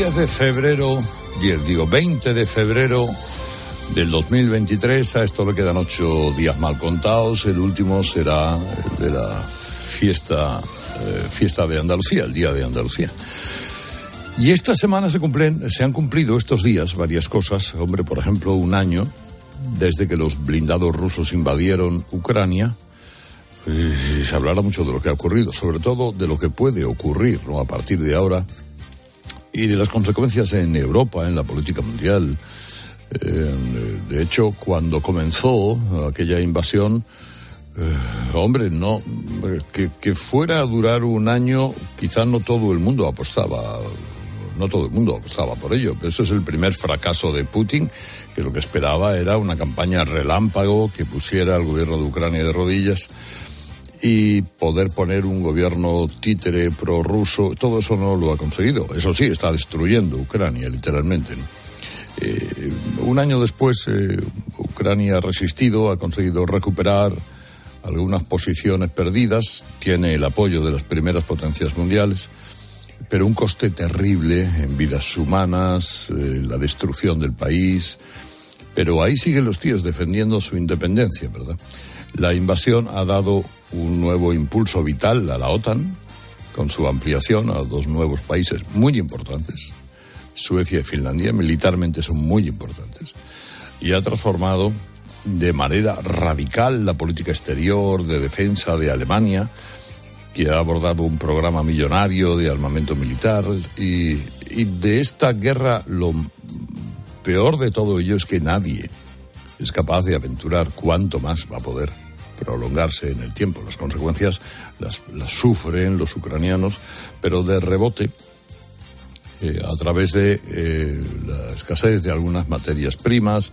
10 de febrero, 10 digo 20 de febrero del 2023, a esto le quedan ocho días mal contados, el último será el de la fiesta, eh, fiesta de Andalucía, el Día de Andalucía. Y esta semana se cumplen, se han cumplido estos días varias cosas, hombre, por ejemplo, un año desde que los blindados rusos invadieron Ucrania, se hablará mucho de lo que ha ocurrido, sobre todo de lo que puede ocurrir ¿no? a partir de ahora y de las consecuencias en Europa, en la política mundial. Eh, de hecho, cuando comenzó aquella invasión, eh, hombre, no, que, que, fuera a durar un año, quizás no todo el mundo apostaba, no todo el mundo apostaba por ello. Pero eso es el primer fracaso de Putin, que lo que esperaba era una campaña relámpago que pusiera al gobierno de Ucrania de rodillas y poder poner un gobierno títere prorruso, todo eso no lo ha conseguido. Eso sí, está destruyendo Ucrania, literalmente. Eh, un año después, eh, Ucrania ha resistido, ha conseguido recuperar algunas posiciones perdidas, tiene el apoyo de las primeras potencias mundiales, pero un coste terrible en vidas humanas, la destrucción del país. Pero ahí siguen los tíos defendiendo su independencia, ¿verdad? La invasión ha dado un nuevo impulso vital a la OTAN, con su ampliación a dos nuevos países muy importantes. Suecia y Finlandia militarmente son muy importantes. Y ha transformado de manera radical la política exterior de defensa de Alemania, que ha abordado un programa millonario de armamento militar. Y, y de esta guerra lo peor de todo ello es que nadie es capaz de aventurar cuánto más va a poder prolongarse en el tiempo. Las consecuencias las, las sufren los ucranianos, pero de rebote, eh, a través de eh, la escasez de algunas materias primas,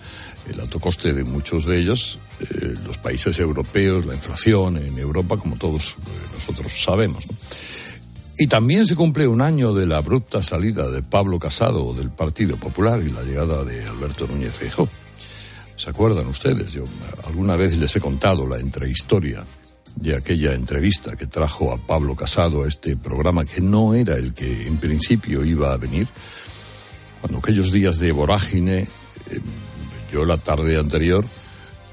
el alto coste de muchos de ellos, eh, los países europeos, la inflación en Europa, como todos nosotros sabemos. Y también se cumple un año de la abrupta salida de Pablo Casado del Partido Popular y la llegada de Alberto Núñez Feijóo. ¿Se acuerdan ustedes? Yo alguna vez les he contado la entrehistoria de aquella entrevista que trajo a Pablo Casado a este programa que no era el que en principio iba a venir. Cuando aquellos días de vorágine, eh, yo la tarde anterior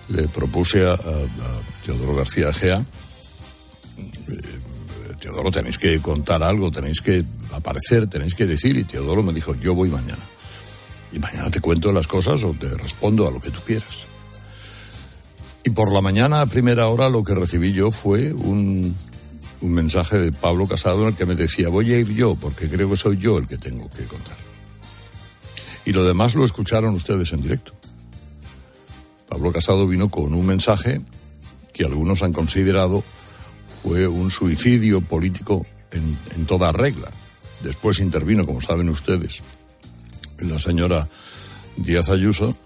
le propuse a, Teodoro García Gea, eh, Teodoro tenéis que contar algo, tenéis que aparecer, tenéis que decir, y Teodoro me dijo, yo voy mañana y mañana te cuento las cosas o te respondo a lo que tú quieras. Y por la mañana, a primera hora, lo que recibí yo fue un, mensaje de Pablo Casado en el que me decía, voy a ir yo, porque creo que soy yo el que tengo que contar. Y lo demás lo escucharon ustedes en directo. Pablo Casado vino con un mensaje que algunos han considerado fue un suicidio político en toda regla. Después intervino, como saben ustedes, la señora Díaz Ayuso,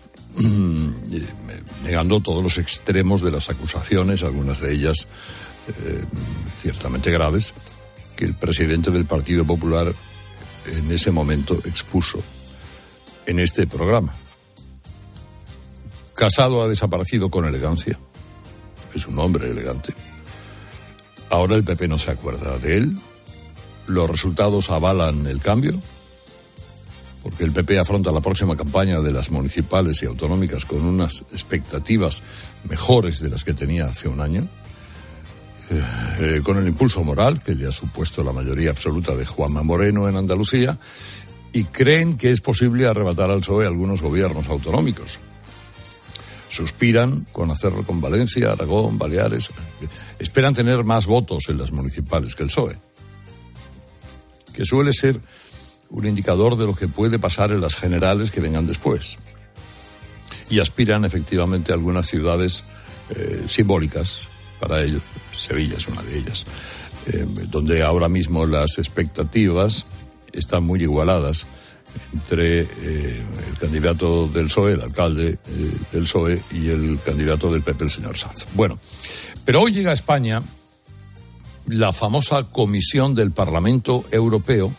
negando todos los extremos de las acusaciones, algunas de ellas eh, ciertamente graves, que el presidente del Partido Popular en ese momento expuso en este programa. Casado ha desaparecido con elegancia. Es un hombre elegante. Ahora el PP no se acuerda de él. Los resultados avalan el cambio porque el PP afronta la próxima campaña de las municipales y autonómicas con unas expectativas mejores de las que tenía hace un año, eh, con el impulso moral que le ha supuesto la mayoría absoluta de Juanma Moreno en Andalucía, y creen que es posible arrebatar al PSOE algunos gobiernos autonómicos. Suspiran con hacerlo con Valencia, Aragón, Baleares. Esperan tener más votos en las municipales que el PSOE, que suele ser un indicador de lo que puede pasar en las generales que vengan después. Y aspiran efectivamente a algunas ciudades eh, simbólicas para ellos. Sevilla es una de ellas. eh, donde ahora mismo las expectativas están muy igualadas entre eh, el candidato del PSOE, el alcalde del PSOE, y el candidato del PP, el señor Sanz. Bueno, pero hoy llega a España la famosa Comisión del Parlamento Europeo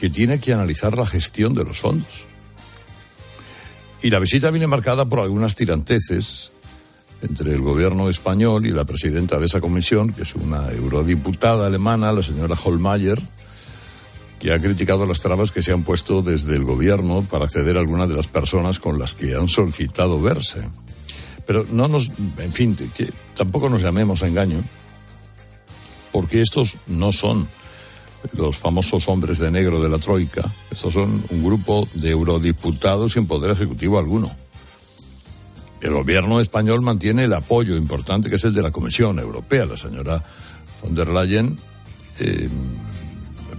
que tiene que analizar la gestión de los fondos. Y la visita viene marcada por algunas tiranteces entre el gobierno español y la presidenta de esa comisión, que es una eurodiputada alemana, la señora Holmeyer, que ha criticado las trabas que se han puesto desde el gobierno para acceder a algunas de las personas con las que han solicitado verse. Pero no nos, en fin, tampoco nos llamemos a engaño, porque estos no son los famosos hombres de negro de la Troika. Estos son un grupo de eurodiputados sin poder ejecutivo alguno. El gobierno español mantiene el apoyo importante que es el de la Comisión Europea. La señora von der Leyen, eh,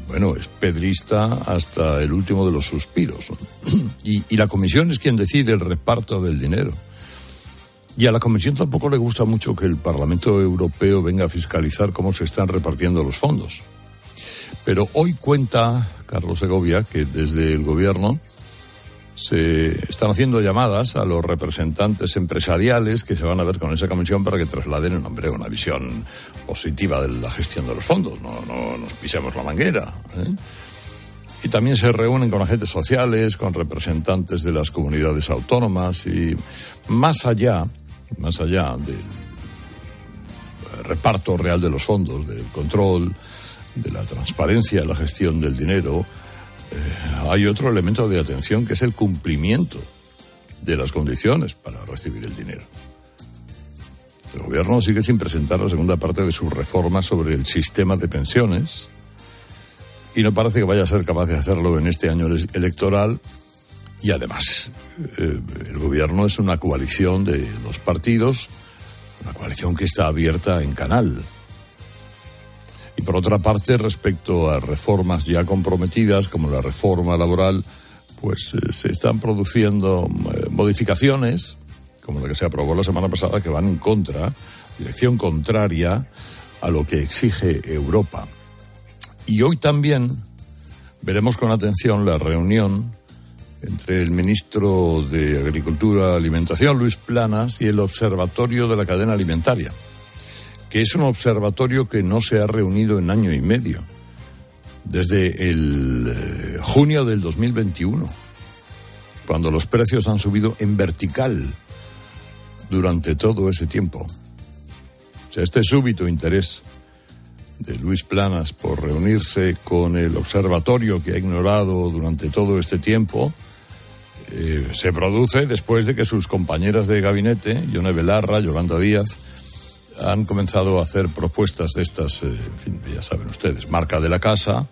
bueno, es pedrista hasta el último de los suspiros. Y la Comisión es quien decide el reparto del dinero. Y a la Comisión tampoco le gusta mucho que el Parlamento Europeo venga a fiscalizar cómo se están repartiendo los fondos. Pero hoy cuenta Carlos Segovia que desde el gobierno se están haciendo llamadas a los representantes empresariales que se van a ver con esa comisión para que trasladen en nombre una visión positiva de la gestión de los fondos. No, no nos pisemos la manguera. ¿eh? Y también se reúnen con agentes sociales, con representantes de las comunidades autónomas y más allá, más allá del reparto real de los fondos, del control, de la transparencia en la gestión del dinero, eh, hay otro elemento de atención que es el cumplimiento de las condiciones para recibir el dinero. El gobierno sigue sin presentar la segunda parte de su reforma sobre el sistema de pensiones y no parece que vaya a ser capaz de hacerlo en este año electoral. Y además, eh, el gobierno es una coalición de dos partidos, una coalición que está abierta en canal. Y por otra parte, respecto a reformas ya comprometidas, como la reforma laboral, pues eh, se están produciendo eh, modificaciones, como la que se aprobó la semana pasada, que van en contra, dirección contraria a lo que exige Europa. Y hoy también veremos con atención la reunión entre el ministro de Agricultura y Alimentación, Luis Planas, y el Observatorio de la Cadena Alimentaria que es un observatorio que no se ha reunido en año y medio, desde el eh, junio del 2021, cuando los precios han subido en vertical durante todo ese tiempo. Este súbito interés de Luis Planas por reunirse con el observatorio que ha ignorado durante todo este tiempo, eh, se produce después de que sus compañeras de gabinete, Yone Belarra, Yolanda Díaz, han comenzado a hacer propuestas de estas, eh, ya saben ustedes, marca de la casa,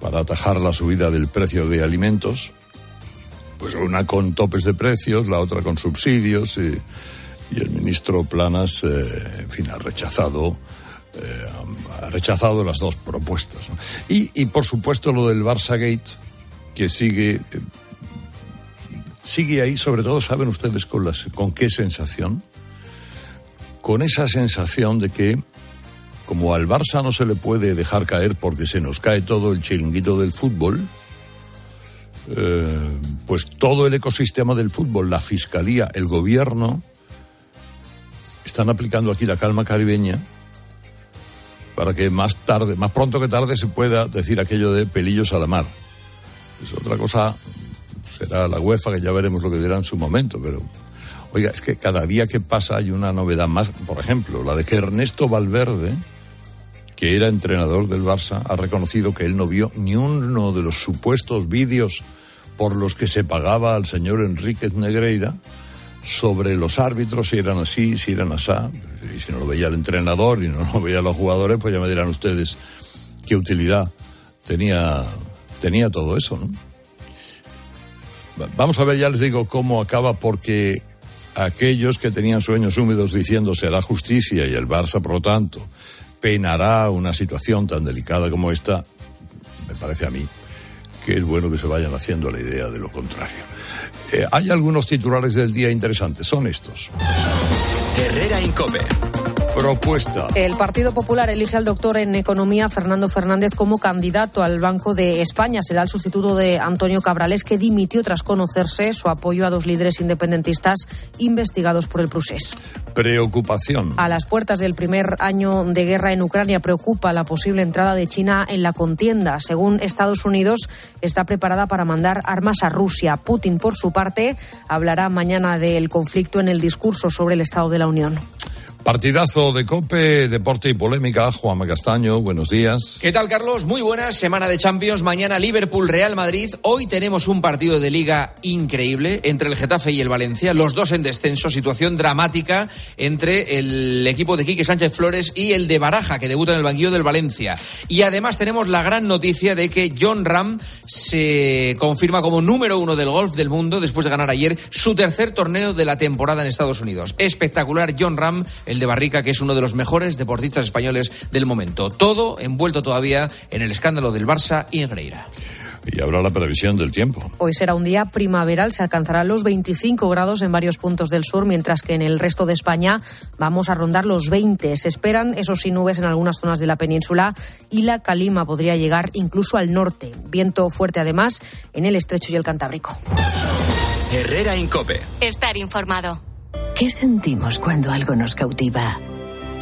para atajar la subida del precio de alimentos. Pues una con topes de precios, la otra con subsidios, y, el ministro Planas, eh, en fin, ha rechazado. Eh, ha rechazado las dos propuestas. Y, y, por supuesto lo del Barça Gate, que sigue, sigue ahí, sobre todo, ¿saben ustedes con, las, con qué sensación? Con esa sensación de que como al Barça no se le puede dejar caer porque se nos cae todo el chiringuito del fútbol, eh, pues todo el ecosistema del fútbol, la fiscalía, el gobierno, están aplicando aquí la calma caribeña para que más tarde, más pronto que tarde, se pueda decir aquello de pelillos a la mar. Es otra cosa, será la UEFA que ya veremos lo que dirá en su momento, pero Oiga, es que cada día que pasa hay una novedad más. Por ejemplo, la de que Ernesto Valverde, que era entrenador del Barça, ha reconocido que él no vio ni uno de los supuestos vídeos por los que se pagaba al señor Enríquez Negreira sobre los árbitros, si eran así, si eran así. Y si no lo veía el entrenador y no lo veían los jugadores, pues ya me dirán ustedes qué utilidad tenía, tenía todo eso, ¿no? Vamos a ver, ya les digo cómo acaba, porque aquellos que tenían sueños húmedos diciendo será justicia y el Barça, por lo tanto, penará una situación tan delicada como esta, me parece a mí que es bueno que se vayan haciendo la idea de lo contrario. Eh, hay algunos titulares del día interesantes, son estos. Herrera Incope. Propuesta. El Partido Popular elige al doctor en Economía Fernando Fernández como candidato al Banco de España. Será el sustituto de Antonio Cabrales, que dimitió tras conocerse su apoyo a dos líderes independentistas investigados por el procés. Preocupación. A las puertas del primer año de guerra en Ucrania preocupa la posible entrada de China en la contienda. Según Estados Unidos, está preparada para mandar armas a Rusia. Putin, por su parte, hablará mañana del conflicto en el discurso sobre el Estado de la Unión. Partidazo de Cope, deporte y polémica. Juan Castaño, buenos días. ¿Qué tal, Carlos? Muy buenas. Semana de Champions. Mañana Liverpool, Real Madrid. Hoy tenemos un partido de liga increíble entre el Getafe y el Valencia. Los dos en descenso. Situación dramática entre el equipo de Quique Sánchez Flores y el de Baraja, que debuta en el banquillo del Valencia. Y además tenemos la gran noticia de que John Ram se confirma como número uno del golf del mundo después de ganar ayer su tercer torneo de la temporada en Estados Unidos. Espectacular John Ram, de Barrica, que es uno de los mejores deportistas españoles del momento. Todo envuelto todavía en el escándalo del Barça y Negreira. Y habrá la previsión del tiempo. Hoy será un día primaveral, se alcanzarán los 25 grados en varios puntos del sur, mientras que en el resto de España vamos a rondar los 20. Se esperan, eso sí, nubes en algunas zonas de la península y la calima podría llegar incluso al norte. Viento fuerte además en el estrecho y el Cantábrico. Herrera Incope. Estar informado. ¿Qué sentimos cuando algo nos cautiva?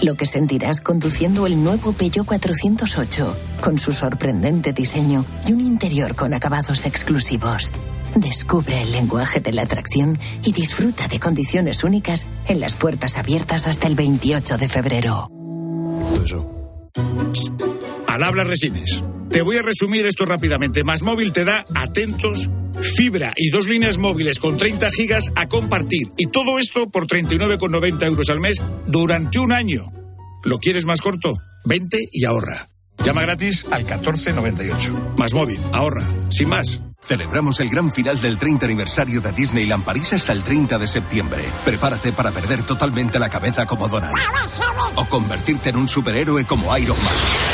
Lo que sentirás conduciendo el nuevo Peugeot 408, con su sorprendente diseño y un interior con acabados exclusivos. Descubre el lenguaje de la atracción y disfruta de condiciones únicas en las puertas abiertas hasta el 28 de febrero. Al habla Resines. Te voy a resumir esto rápidamente. Más móvil te da atentos fibra y dos líneas móviles con 30 gigas a compartir. Y todo esto por 39,90 euros al mes durante un año. ¿Lo quieres más corto? Vente y ahorra. Llama gratis al 1498. Más móvil, ahorra. Sin más. Celebramos el gran final del 30 aniversario de Disneyland París hasta el 30 de septiembre. Prepárate para perder totalmente la cabeza como Donald. O convertirte en un superhéroe como Iron Man.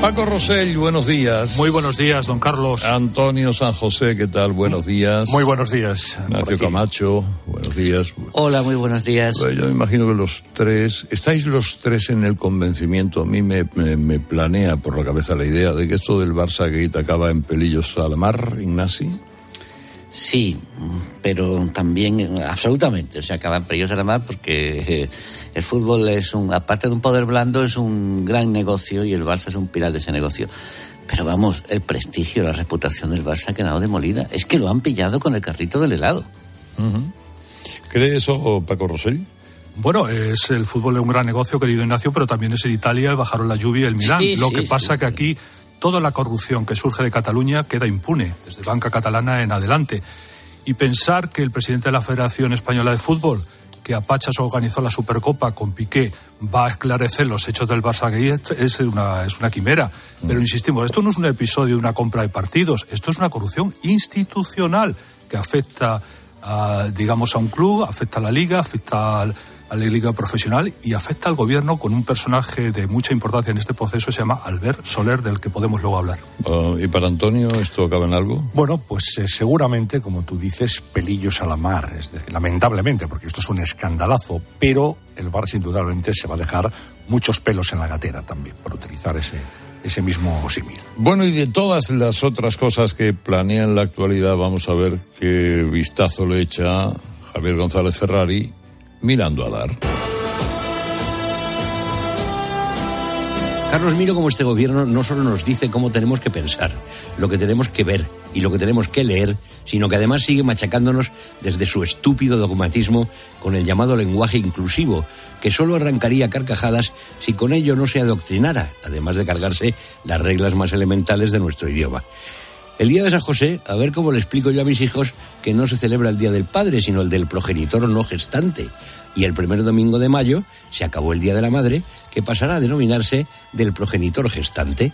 Paco Rosell, buenos días. Muy buenos días, don Carlos. Antonio San José, ¿qué tal? Buenos días. Muy buenos días. Ignacio Camacho, buenos días. Hola, muy buenos días. Yo me imagino que los tres, estáis los tres en el convencimiento, a mí me, me, me planea por la cabeza la idea de que esto del Barça Gate acaba en pelillos a la mar, Ignasi. Sí, pero también absolutamente, o sea, acaban pelillos a la mar porque eh, el fútbol es un, aparte de un poder blando, es un gran negocio y el Barça es un pilar de ese negocio. Pero vamos, el prestigio, la reputación del Barça ha quedado demolida. Es que lo han pillado con el carrito del helado. ¿Cree eso Paco Rosell? Bueno, es el fútbol es un gran negocio, querido Ignacio, pero también es en Italia, bajaron la lluvia y el Milán. Sí, Lo sí, que pasa sí. que aquí toda la corrupción que surge de Cataluña queda impune, desde Banca Catalana en adelante. Y pensar que el presidente de la Federación Española de Fútbol, que a Pachas organizó la Supercopa con Piqué, va a esclarecer los hechos del Barça Gay, es una, es una quimera. Pero insistimos, esto no es un episodio de una compra de partidos, esto es una corrupción institucional que afecta a, digamos, a un club, afecta a la liga, afecta al, a la liga profesional y afecta al gobierno con un personaje de mucha importancia en este proceso, se llama Albert Soler, del que podemos luego hablar. Ah, ¿Y para Antonio esto acaba en algo? Bueno, pues eh, seguramente, como tú dices, pelillos a la mar, es decir, lamentablemente, porque esto es un escandalazo, pero el Barça indudablemente se va a dejar muchos pelos en la gatera también, por utilizar ese, ese mismo símil. Bueno, y de todas las otras cosas que planea en la actualidad, vamos a ver qué vistazo le echa Javier González Ferrari mirando a dar. Carlos, miro cómo este gobierno no solo nos dice cómo tenemos que pensar, lo que tenemos que ver y lo que tenemos que leer, sino que además sigue machacándonos desde su estúpido dogmatismo con el llamado lenguaje inclusivo, que solo arrancaría carcajadas si con ello no se adoctrinara, además de cargarse las reglas más elementales de nuestro idioma. El día de San José, a ver cómo le explico yo a mis hijos que no se celebra el Día del Padre, sino el del progenitor no gestante. Y el primer domingo de mayo se acabó el Día de la Madre, que pasará a denominarse del progenitor gestante.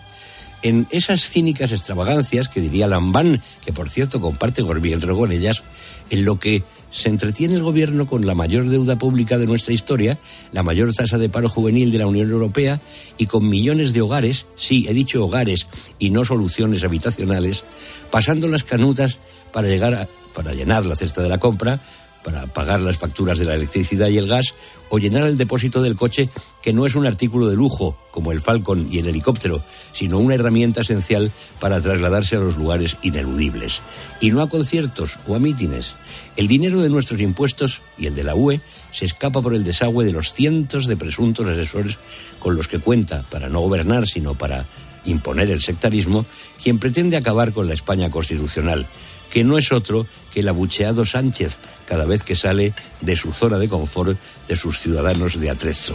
En esas cínicas extravagancias que diría Lambán, que por cierto comparte Gorbienro con ellas, en lo que se entretiene el gobierno con la mayor deuda pública de nuestra historia, la mayor tasa de paro juvenil de la Unión Europea y con millones de hogares, sí, he dicho hogares y no soluciones habitacionales, pasando las canutas para llegar a, para llenar la cesta de la compra, para pagar las facturas de la electricidad y el gas o llenar el depósito del coche, que no es un artículo de lujo como el Falcon y el helicóptero, sino una herramienta esencial para trasladarse a los lugares ineludibles. Y no a conciertos o a mítines. El dinero de nuestros impuestos y el de la UE se escapa por el desagüe de los cientos de presuntos asesores con los que cuenta para no gobernar, sino para imponer el sectarismo, quien pretende acabar con la España constitucional, que no es otro que el abucheado Sánchez cada vez que sale de su zona de confort de sus ciudadanos de Atrezzo.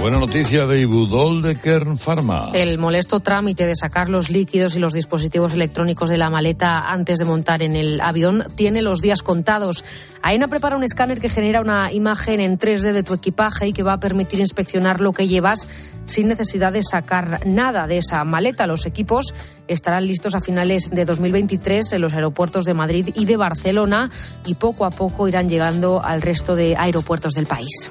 Buena noticia de Ibudol de Kern Pharma. El molesto trámite de sacar los líquidos y los dispositivos electrónicos de la maleta antes de montar en el avión tiene los días contados. AENA prepara un escáner que genera una imagen en 3D de tu equipaje y que va a permitir inspeccionar lo que llevas sin necesidad de sacar nada de esa maleta. Los equipos estarán listos a finales de 2023 en los aeropuertos de Madrid y de Barcelona y poco a poco irán llegando al resto de aeropuertos del país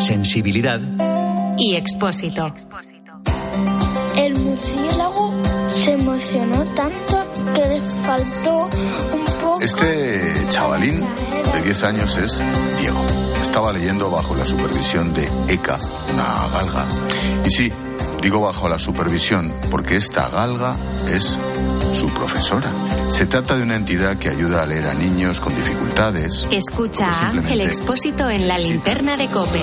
Sensibilidad. Y expósito. El murciélago se emocionó tanto que le faltó un poco. Este chavalín de 10 años es Diego. Estaba leyendo bajo la supervisión de Eka, una galga. Y sí, digo bajo la supervisión porque esta galga es su profesora. Se trata de una entidad que ayuda a leer a niños con dificultades. Escucha a Ángel Expósito en la linterna de Cope.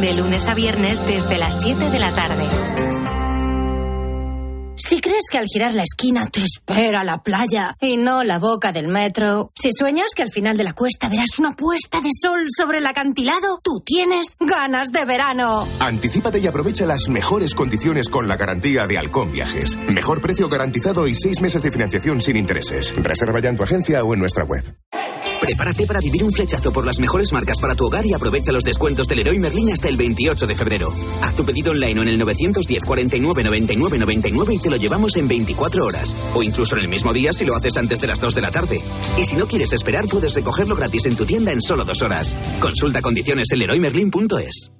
De lunes a viernes desde las 7 de la tarde. Si crees que al girar la esquina te espera la playa y no la boca del metro, si sueñas que al final de la cuesta verás una puesta de sol sobre el acantilado, tú tienes ganas de verano. Anticípate y aprovecha las mejores condiciones con la garantía de Halcón Viajes. Mejor precio garantizado y seis meses de financiación sin intereses. Reserva ya en tu agencia o en nuestra web. Prepárate para vivir un flechazo por las mejores marcas para tu hogar y aprovecha los descuentos del Leroy Merlin hasta el 28 de febrero. Haz tu pedido online en el 910 49 99 99 y te lo llevamos en 24 horas. O incluso en el mismo día si lo haces antes de las 2 de la tarde. Y si no quieres esperar, puedes recogerlo gratis en tu tienda en solo dos horas. Consulta condiciones en leroymerlin.es.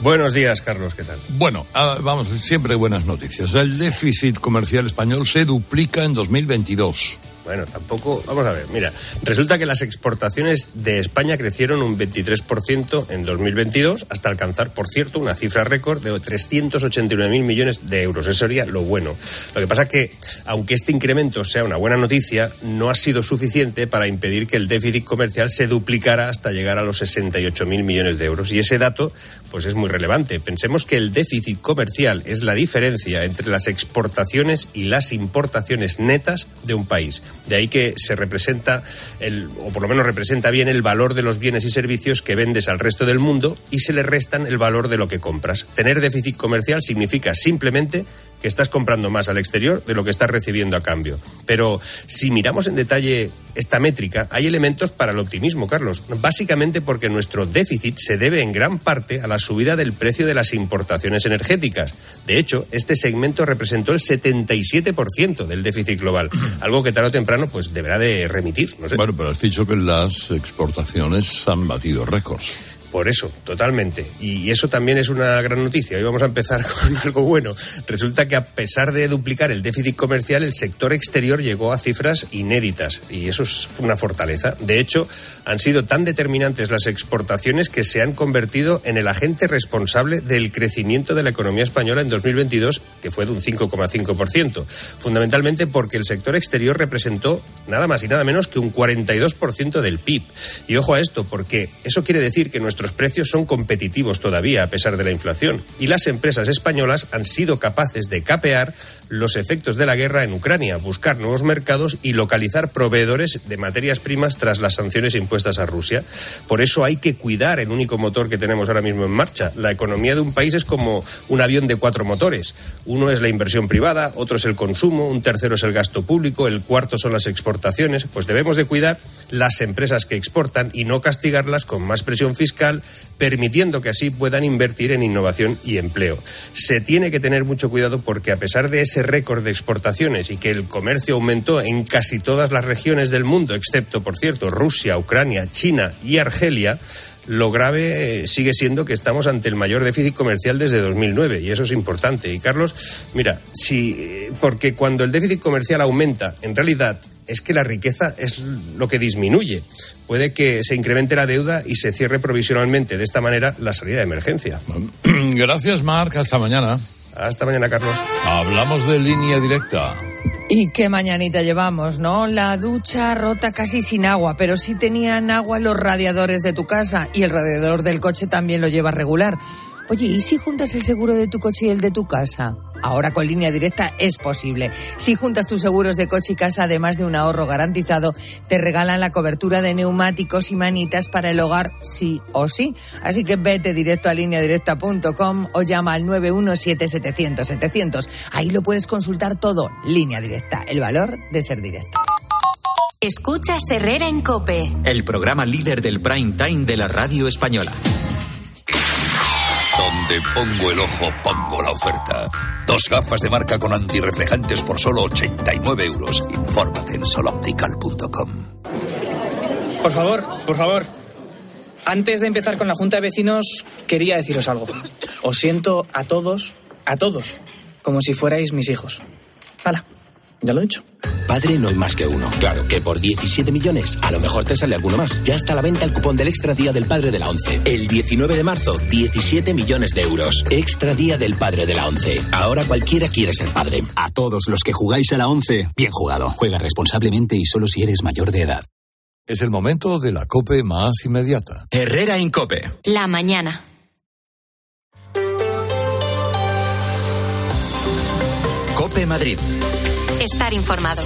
Buenos días, Carlos, ¿qué tal? Bueno, ah, vamos, siempre buenas noticias. El déficit comercial español se duplica en 2022. Bueno, tampoco. Vamos a ver, mira. Resulta que las exportaciones de España crecieron un 23% en 2022, hasta alcanzar, por cierto, una cifra récord de 389.000 millones de euros. Eso sería lo bueno. Lo que pasa es que, aunque este incremento sea una buena noticia, no ha sido suficiente para impedir que el déficit comercial se duplicara hasta llegar a los 68.000 millones de euros. Y ese dato, pues es muy relevante. Pensemos que el déficit comercial es la diferencia entre las exportaciones y las importaciones netas de un país. De ahí que se representa, el, o por lo menos representa bien el valor de los bienes y servicios que vendes al resto del mundo y se le restan el valor de lo que compras. Tener déficit comercial significa simplemente que estás comprando más al exterior de lo que estás recibiendo a cambio. Pero si miramos en detalle esta métrica, hay elementos para el optimismo, Carlos. Básicamente porque nuestro déficit se debe en gran parte a la subida del precio de las importaciones energéticas. De hecho, este segmento representó el 77% del déficit global, algo que tarde o temprano pues deberá de remitir. No sé. Bueno, pero has dicho que las exportaciones han batido récords. Por eso, totalmente. Y eso también es una gran noticia. Hoy vamos a empezar con algo bueno. Resulta que a pesar de duplicar el déficit comercial, el sector exterior llegó a cifras inéditas. Y eso es una fortaleza. De hecho, han sido tan determinantes las exportaciones que se han convertido en el agente responsable del crecimiento de la economía española en 2022, que fue de un 5,5%. Fundamentalmente porque el sector exterior representó nada más y nada menos que un 42% del PIB. Y ojo a esto, porque eso quiere decir que nuestros precios son competitivos todavía a pesar de la inflación. Y las empresas españolas han sido capaces de capear los efectos de la guerra en Ucrania, buscar nuevos mercados y localizar proveedores de materias primas tras las sanciones impuestas a Rusia. Por eso hay que cuidar el único motor que tenemos ahora mismo en marcha. La economía de un país es como un avión de cuatro motores. Uno es la inversión privada, otro es el consumo, un tercero es el gasto público, el cuarto son las exportaciones. Pues debemos de cuidar las empresas que exportan y no castigarlas con más presión fiscal permitiendo que así puedan invertir en innovación y empleo. Se tiene que tener mucho cuidado porque a pesar de ese récord de exportaciones y que el comercio aumentó en casi todas las regiones del mundo, excepto, por cierto, Rusia, Ucrania, China y Argelia, lo grave eh, sigue siendo que estamos ante el mayor déficit comercial desde 2009 y eso es importante. Y Carlos, mira, si eh, porque cuando el déficit comercial aumenta, en realidad es que la riqueza es lo que disminuye. Puede que se incremente la deuda y se cierre provisionalmente de esta manera la salida de emergencia. Gracias, Marc. Hasta mañana. Hasta mañana, Carlos. Hablamos de línea directa. Y qué mañanita llevamos, ¿no? La ducha rota casi sin agua, pero sí tenían agua los radiadores de tu casa y el radiador del coche también lo lleva regular. Oye, ¿y si juntas el seguro de tu coche y el de tu casa? Ahora con línea directa es posible. Si juntas tus seguros de coche y casa, además de un ahorro garantizado, te regalan la cobertura de neumáticos y manitas para el hogar sí o sí. Así que vete directo a lineadirecta.com o llama al 917-700-700. Ahí lo puedes consultar todo. Línea directa, el valor de ser directo. Escuchas Herrera en Cope. El programa líder del prime time de la radio española. Donde pongo el ojo, pongo la oferta. Dos gafas de marca con antirreflejantes por solo 89 euros. Infórmate en soloptical.com. Por favor, por favor. Antes de empezar con la Junta de Vecinos, quería deciros algo. Os siento a todos, a todos, como si fuerais mis hijos. Hala, ya lo he dicho. Padre no hay más que uno. Claro que por 17 millones a lo mejor te sale alguno más. Ya está a la venta el cupón del Extra Día del Padre de la ONCE. El 19 de marzo, 17 millones de euros. Extra Día del Padre de la ONCE. Ahora cualquiera quiere ser padre. A todos los que jugáis a la ONCE, bien jugado. Juega responsablemente y solo si eres mayor de edad. Es el momento de la cope más inmediata. Herrera en Cope. La mañana. Cope Madrid. Estar informado.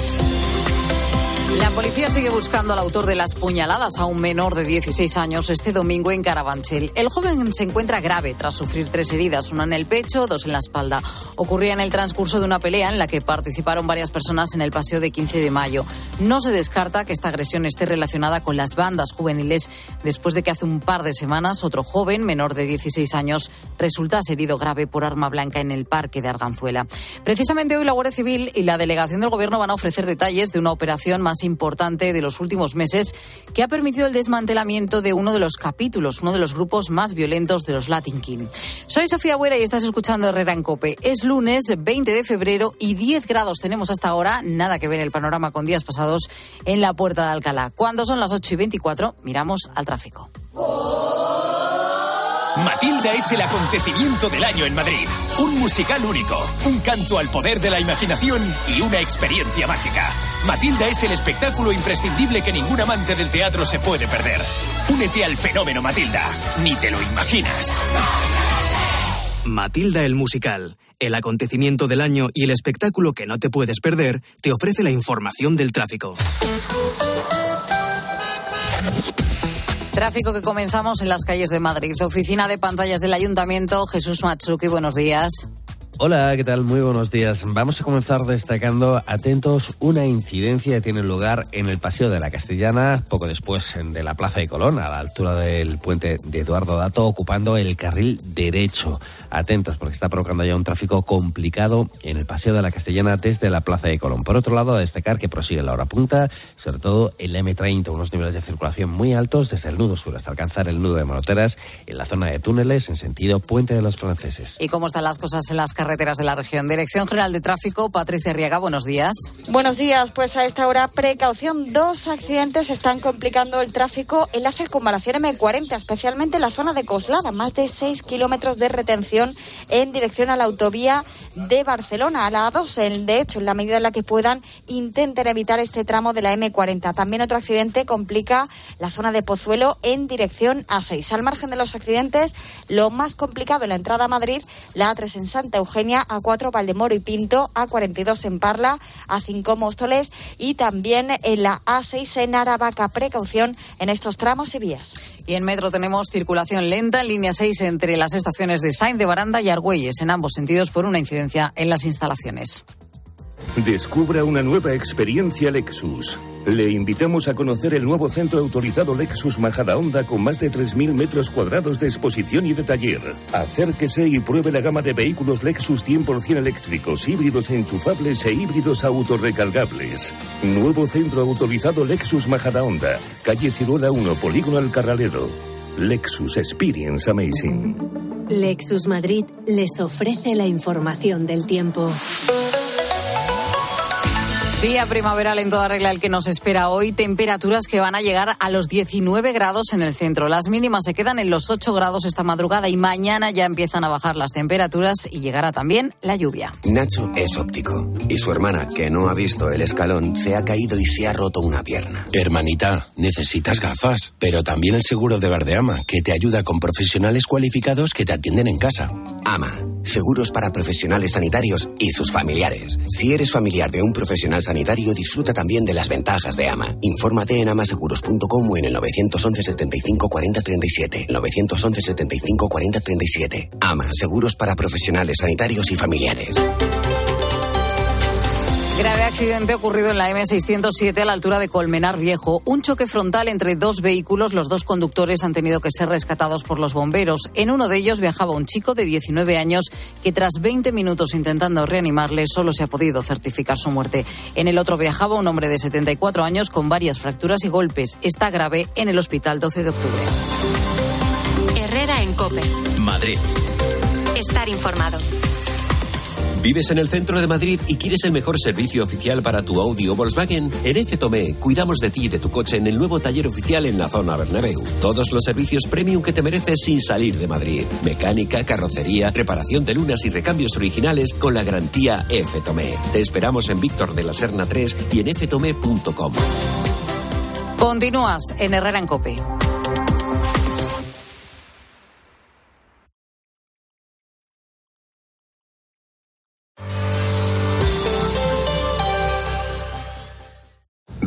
La policía sigue buscando al autor de las puñaladas a un menor de 16 años este domingo en Carabanchel. El joven se encuentra grave tras sufrir tres heridas, una en el pecho, dos en la espalda. Ocurría en el transcurso de una pelea en la que participaron varias personas en el paseo de 15 de mayo. No se descarta que esta agresión esté relacionada con las bandas juveniles después de que hace un par de semanas otro joven, menor de 16 años, resultase herido grave por arma blanca en el parque de Arganzuela. Precisamente hoy la Guardia Civil y la delegación del Gobierno van a ofrecer detalles de una operación más importante de los últimos meses que ha permitido el desmantelamiento de uno de los capítulos, uno de los grupos más violentos de los Latin King. Soy Sofía Buera y estás escuchando Herrera en Cope. Es lunes 20 de febrero y 10 grados tenemos hasta ahora, nada que ver el panorama con días pasados en la puerta de Alcalá. Cuando son las 8 y 24, miramos al tráfico. Matilda es el acontecimiento del año en Madrid. Un musical único, un canto al poder de la imaginación y una experiencia mágica. Matilda es el espectáculo imprescindible que ningún amante del teatro se puede perder. Únete al fenómeno Matilda. Ni te lo imaginas. Matilda el musical, el acontecimiento del año y el espectáculo que no te puedes perder, te ofrece la información del tráfico. Tráfico que comenzamos en las calles de Madrid. Oficina de pantallas del Ayuntamiento, Jesús Matsuki, buenos días. Hola, ¿qué tal? Muy buenos días. Vamos a comenzar destacando, atentos, una incidencia que tiene lugar en el Paseo de la Castellana, poco después de la Plaza de Colón, a la altura del puente de Eduardo Dato, ocupando el carril derecho. Atentos, porque está provocando ya un tráfico complicado en el Paseo de la Castellana desde la Plaza de Colón. Por otro lado, a destacar que prosigue la hora punta, sobre todo el M30, unos niveles de circulación muy altos desde el nudo sur hasta alcanzar el nudo de Monoteras en la zona de túneles en sentido Puente de los Franceses. ¿Y cómo están las cosas en las carreteras de la región. Dirección General de Tráfico, Patricia Riega, buenos días. Buenos días, pues a esta hora precaución. Dos accidentes están complicando el tráfico en la circunvalación M40, especialmente en la zona de Coslada, más de 6 kilómetros de retención en dirección a la autovía de Barcelona, a la A2. De hecho, en la medida en la que puedan, intenten evitar este tramo de la M40. También otro accidente complica la zona de Pozuelo en dirección a 6. Al margen de los accidentes, lo más complicado en la entrada a Madrid, la A3 en Santa Eugenia, a4 Valdemoro y Pinto, A42 en Parla, A5 Móstoles y también en la A6 en Aravaca. Precaución en estos tramos y vías. Y en metro tenemos circulación lenta en línea 6 entre las estaciones de Sainz de Baranda y Argüelles, en ambos sentidos por una incidencia en las instalaciones. Descubra una nueva experiencia Lexus. Le invitamos a conocer el nuevo centro autorizado Lexus Majadahonda con más de 3.000 metros cuadrados de exposición y de taller. Acérquese y pruebe la gama de vehículos Lexus 100% eléctricos, híbridos enchufables e híbridos autorrecargables. Nuevo centro autorizado Lexus Majadahonda, calle Ciruela 1, Polígono El Carralero. Lexus Experience Amazing. Lexus Madrid les ofrece la información del tiempo. Día primaveral en toda regla el que nos espera hoy. Temperaturas que van a llegar a los 19 grados en el centro. Las mínimas se quedan en los 8 grados esta madrugada y mañana ya empiezan a bajar las temperaturas y llegará también la lluvia. Nacho es óptico y su hermana, que no ha visto el escalón, se ha caído y se ha roto una pierna. Hermanita, necesitas gafas, pero también el seguro de Gardeama, que te ayuda con profesionales cualificados que te atienden en casa. AMA, seguros para profesionales sanitarios y sus familiares. Si eres familiar de un profesional sanitario, disfruta también de las ventajas de AMA. Infórmate en amaseguros.com o en el 911 75 40 37. 911 75 40 37. AMA, seguros para profesionales sanitarios y familiares. Grave accidente ocurrido en la M607 a la altura de Colmenar Viejo. Un choque frontal entre dos vehículos. Los dos conductores han tenido que ser rescatados por los bomberos. En uno de ellos viajaba un chico de 19 años que tras 20 minutos intentando reanimarle solo se ha podido certificar su muerte. En el otro viajaba un hombre de 74 años con varias fracturas y golpes. Está grave en el hospital 12 de octubre. Herrera en Cope. Madrid. Estar informado. ¿Vives en el centro de Madrid y quieres el mejor servicio oficial para tu Audi o Volkswagen? En F Tomé cuidamos de ti y de tu coche en el nuevo taller oficial en la zona Bernabéu. Todos los servicios premium que te mereces sin salir de Madrid. Mecánica, carrocería, reparación de lunas y recambios originales con la garantía F Tomé. Te esperamos en Víctor de la Serna 3 y en ftomé.com. Continúas en Herrera en Cope.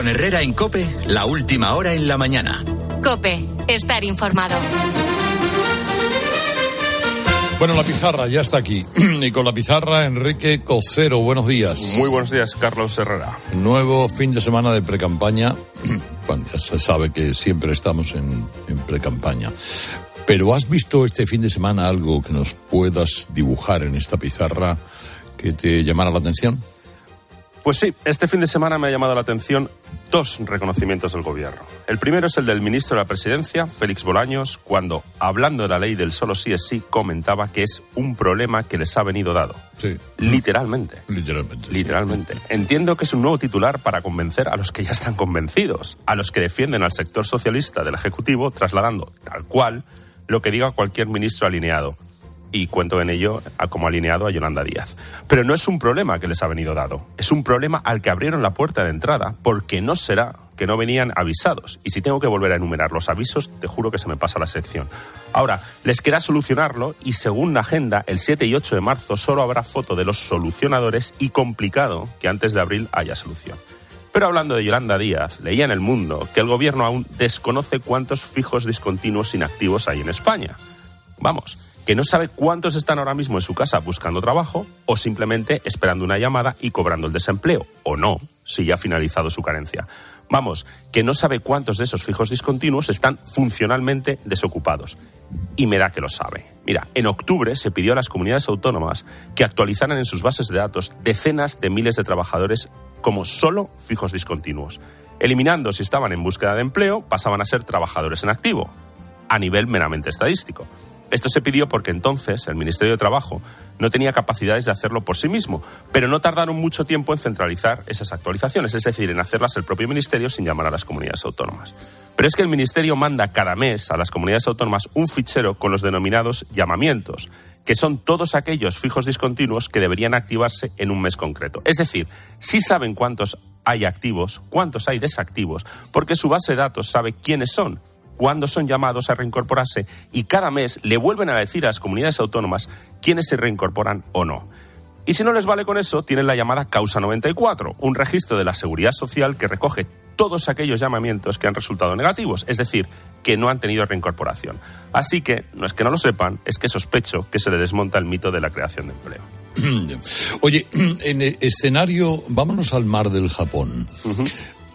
Con Herrera en Cope, la última hora en la mañana. Cope, estar informado. Bueno, la pizarra ya está aquí. Y con la pizarra, Enrique Cocero, buenos días. Muy buenos días, Carlos Herrera. Nuevo fin de semana de precampaña. Bueno, ya se sabe que siempre estamos en, en precampaña. Pero ¿has visto este fin de semana algo que nos puedas dibujar en esta pizarra que te llamara la atención? Pues sí, este fin de semana me ha llamado la atención dos reconocimientos del gobierno. El primero es el del ministro de la Presidencia, Félix Bolaños, cuando, hablando de la ley del solo sí es sí, comentaba que es un problema que les ha venido dado. Sí. Literalmente. Literalmente. Literalmente. Entiendo que es un nuevo titular para convencer a los que ya están convencidos, a los que defienden al sector socialista del Ejecutivo, trasladando tal cual lo que diga cualquier ministro alineado y cuento en ello como alineado a Yolanda Díaz. Pero no es un problema que les ha venido dado, es un problema al que abrieron la puerta de entrada, porque no será que no venían avisados. Y si tengo que volver a enumerar los avisos, te juro que se me pasa la sección. Ahora, les queda solucionarlo y según la agenda, el 7 y 8 de marzo solo habrá foto de los solucionadores y complicado que antes de abril haya solución. Pero hablando de Yolanda Díaz, leía en El Mundo que el gobierno aún desconoce cuántos fijos discontinuos inactivos hay en España. Vamos, que no sabe cuántos están ahora mismo en su casa buscando trabajo o simplemente esperando una llamada y cobrando el desempleo, o no, si ya ha finalizado su carencia. Vamos, que no sabe cuántos de esos fijos discontinuos están funcionalmente desocupados. Y me da que lo sabe. Mira, en octubre se pidió a las comunidades autónomas que actualizaran en sus bases de datos decenas de miles de trabajadores como solo fijos discontinuos. Eliminando si estaban en búsqueda de empleo, pasaban a ser trabajadores en activo, a nivel meramente estadístico. Esto se pidió porque entonces el Ministerio de Trabajo no tenía capacidades de hacerlo por sí mismo, pero no tardaron mucho tiempo en centralizar esas actualizaciones, es decir, en hacerlas el propio Ministerio sin llamar a las comunidades autónomas. Pero es que el Ministerio manda cada mes a las comunidades autónomas un fichero con los denominados llamamientos, que son todos aquellos fijos discontinuos que deberían activarse en un mes concreto. Es decir, sí saben cuántos hay activos, cuántos hay desactivos, porque su base de datos sabe quiénes son cuándo son llamados a reincorporarse y cada mes le vuelven a decir a las comunidades autónomas quiénes se reincorporan o no. Y si no les vale con eso, tienen la llamada Causa 94, un registro de la Seguridad Social que recoge todos aquellos llamamientos que han resultado negativos, es decir, que no han tenido reincorporación. Así que, no es que no lo sepan, es que sospecho que se le desmonta el mito de la creación de empleo. Oye, en el escenario, vámonos al mar del Japón.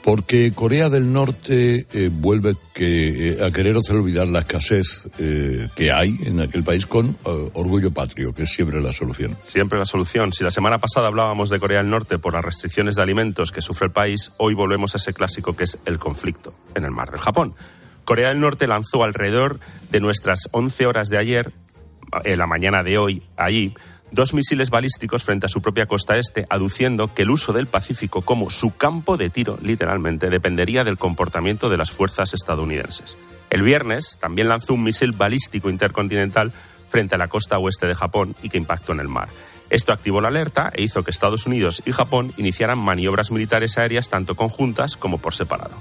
Porque Corea del Norte eh, vuelve que, eh, a querer hacer olvidar la escasez eh, que hay en aquel país con orgullo patrio, que es siempre la solución. Siempre la solución. Si la semana pasada hablábamos de Corea del Norte por las restricciones de alimentos que sufre el país, hoy volvemos a ese clásico que es el conflicto en el mar del Japón. Corea del Norte lanzó alrededor de nuestras 11 horas de ayer, en la mañana de hoy, allí, dos misiles balísticos frente a su propia costa este, aduciendo que el uso del Pacífico como su campo de tiro, literalmente, dependería del comportamiento de las fuerzas estadounidenses. El viernes también lanzó un misil balístico intercontinental frente a la costa oeste de Japón y que impactó en el mar. Esto activó la alerta e hizo que Estados Unidos y Japón iniciaran maniobras militares aéreas tanto conjuntas como por separado.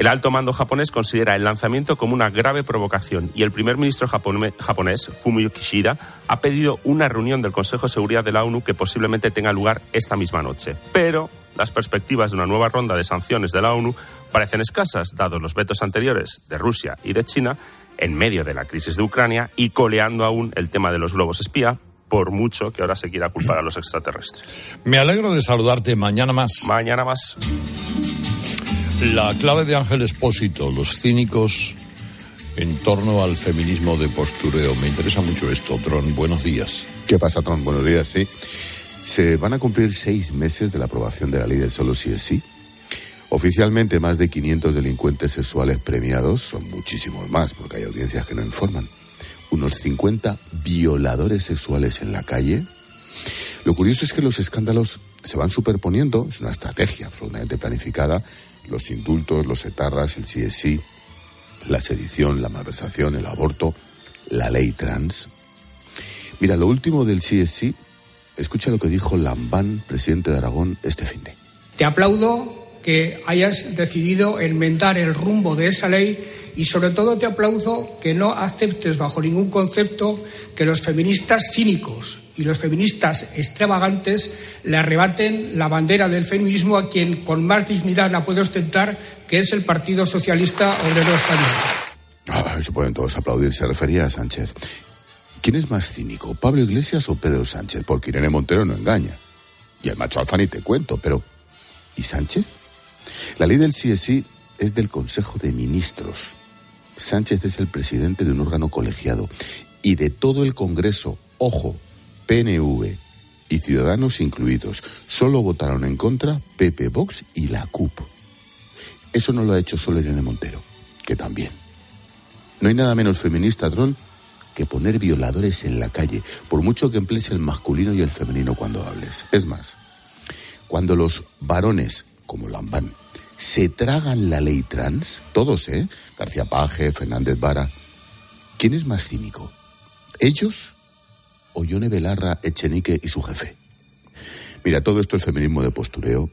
El alto mando japonés considera el lanzamiento como una grave provocación y el primer ministro japonés, Fumio Kishida, ha pedido una reunión del Consejo de Seguridad de la ONU que posiblemente tenga lugar esta misma noche. Pero las perspectivas de una nueva ronda de sanciones de la ONU parecen escasas, dados los vetos anteriores de Rusia y de China, en medio de la crisis de Ucrania y coleando aún el tema de los globos espía, por mucho que ahora se quiera culpar a los extraterrestres. Me alegro de saludarte mañana más. Mañana más. La clave de Ángel Espósito, los cínicos en torno al feminismo de postureo. Me interesa mucho esto, Tron. Buenos días. ¿Qué pasa, Tron? Buenos días, sí. Se van a cumplir seis meses de la aprobación de la ley del solo sí es sí. Oficialmente, más de 500 delincuentes sexuales premiados, son muchísimos más, porque hay audiencias que no informan. unos 50 violadores sexuales en la calle. Lo curioso es que los escándalos se van superponiendo, es una estrategia absolutamente planificada, los indultos, los etarras, el CSI, la sedición, la malversación, el aborto, la ley trans. Mira, lo último del CSI, escucha lo que dijo Lambán, presidente de Aragón, este fin de. Te aplaudo que hayas decidido enmendar el rumbo de esa ley y sobre todo te aplaudo que no aceptes bajo ningún concepto que los feministas cínicos y los feministas extravagantes le arrebaten la bandera del feminismo a quien con más dignidad la puede ostentar, que es el Partido Socialista Obrero Español. Ah, se pueden todos aplaudir, se refería a Sánchez. ¿Quién es más cínico, Pablo Iglesias o Pedro Sánchez? Porque Irene Montero no engaña. Y el macho alfa ni te cuento, pero ¿y Sánchez? La ley del CSI es del Consejo de Ministros. Sánchez es el presidente de un órgano colegiado y de todo el Congreso, ojo, PNV y Ciudadanos incluidos, solo votaron en contra Pepe Vox y la CUP. Eso no lo ha hecho solo Irene Montero, que también. No hay nada menos feminista, Tron, que poner violadores en la calle, por mucho que emplees el masculino y el femenino cuando hables. Es más, cuando los varones, como Lambán, se tragan la ley trans, todos, ¿eh? García Paje, Fernández Vara. ¿Quién es más cínico? ¿Ellos o Yone Belarra, Echenique y su jefe? Mira, todo esto es feminismo de postureo,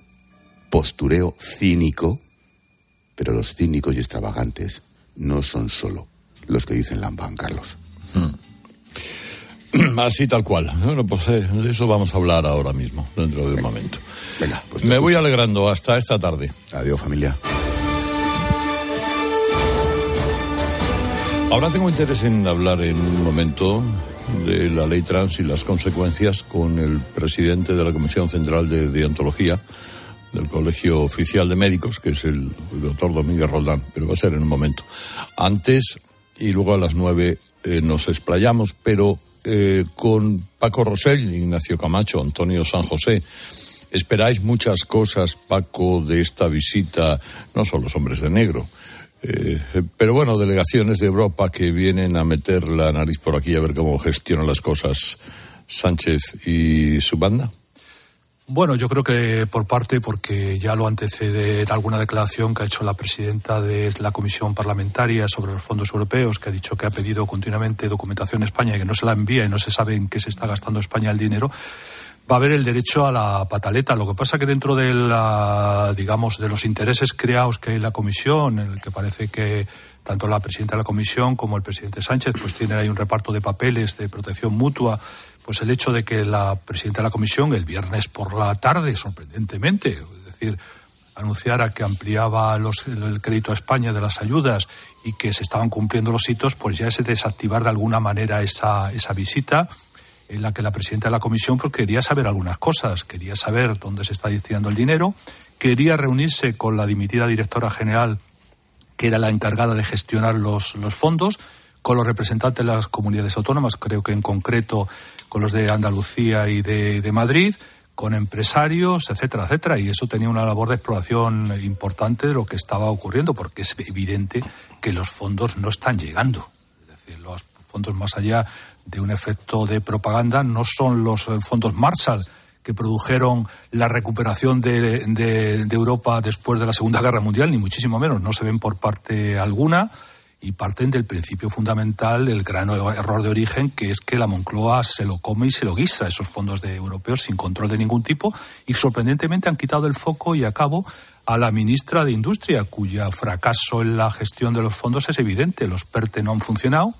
postureo cínico, pero los cínicos y extravagantes no son solo los que dicen Lambán, Carlos. Hmm. Así tal cual. Bueno, pues eh, de eso vamos a hablar ahora mismo, dentro de un momento. Venga, pues Me voy alegrando. Hasta esta tarde. Adiós, familia. Ahora tengo interés en hablar en un momento de la ley trans y las consecuencias con el presidente de la Comisión Central de Deontología del Colegio Oficial de Médicos, que es el, el doctor Domínguez Roldán, pero va a ser en un momento. Antes y luego a las nueve eh, nos explayamos, pero eh, con Paco Rosell, Ignacio Camacho, Antonio San José. Esperáis muchas cosas, Paco, de esta visita, no solo los hombres de negro, eh, pero bueno, delegaciones de Europa que vienen a meter la nariz por aquí a ver cómo gestionan las cosas Sánchez y su banda. Bueno, yo creo que por parte, porque ya lo antecede alguna declaración que ha hecho la presidenta de la Comisión Parlamentaria sobre los fondos europeos, que ha dicho que ha pedido continuamente documentación a España y que no se la envía y no se sabe en qué se está gastando España el dinero, va a haber el derecho a la pataleta. Lo que pasa que dentro de la, digamos, de los intereses creados que hay en la Comisión, en el que parece que tanto la presidenta de la Comisión como el presidente Sánchez pues tienen ahí un reparto de papeles de protección mutua pues el hecho de que la presidenta de la Comisión el viernes por la tarde, sorprendentemente, es decir, anunciara que ampliaba los, el crédito a España de las ayudas y que se estaban cumpliendo los hitos, pues ya es desactivar de alguna manera esa, esa visita en la que la presidenta de la Comisión pues, quería saber algunas cosas, quería saber dónde se está destinando el dinero, quería reunirse con la dimitida directora general, que era la encargada de gestionar los, los fondos, con los representantes de las comunidades autónomas, creo que en concreto con los de Andalucía y de, de Madrid, con empresarios, etcétera, etcétera. Y eso tenía una labor de exploración importante de lo que estaba ocurriendo, porque es evidente que los fondos no están llegando. Es decir, los fondos más allá de un efecto de propaganda no son los fondos Marshall que produjeron la recuperación de, de, de Europa después de la Segunda Guerra Mundial, ni muchísimo menos, no se ven por parte alguna y parten del principio fundamental del gran error de origen, que es que la Moncloa se lo come y se lo guisa, esos fondos de europeos sin control de ningún tipo, y sorprendentemente han quitado el foco y a cabo a la ministra de Industria, cuya fracaso en la gestión de los fondos es evidente. Los PERTE no han funcionado.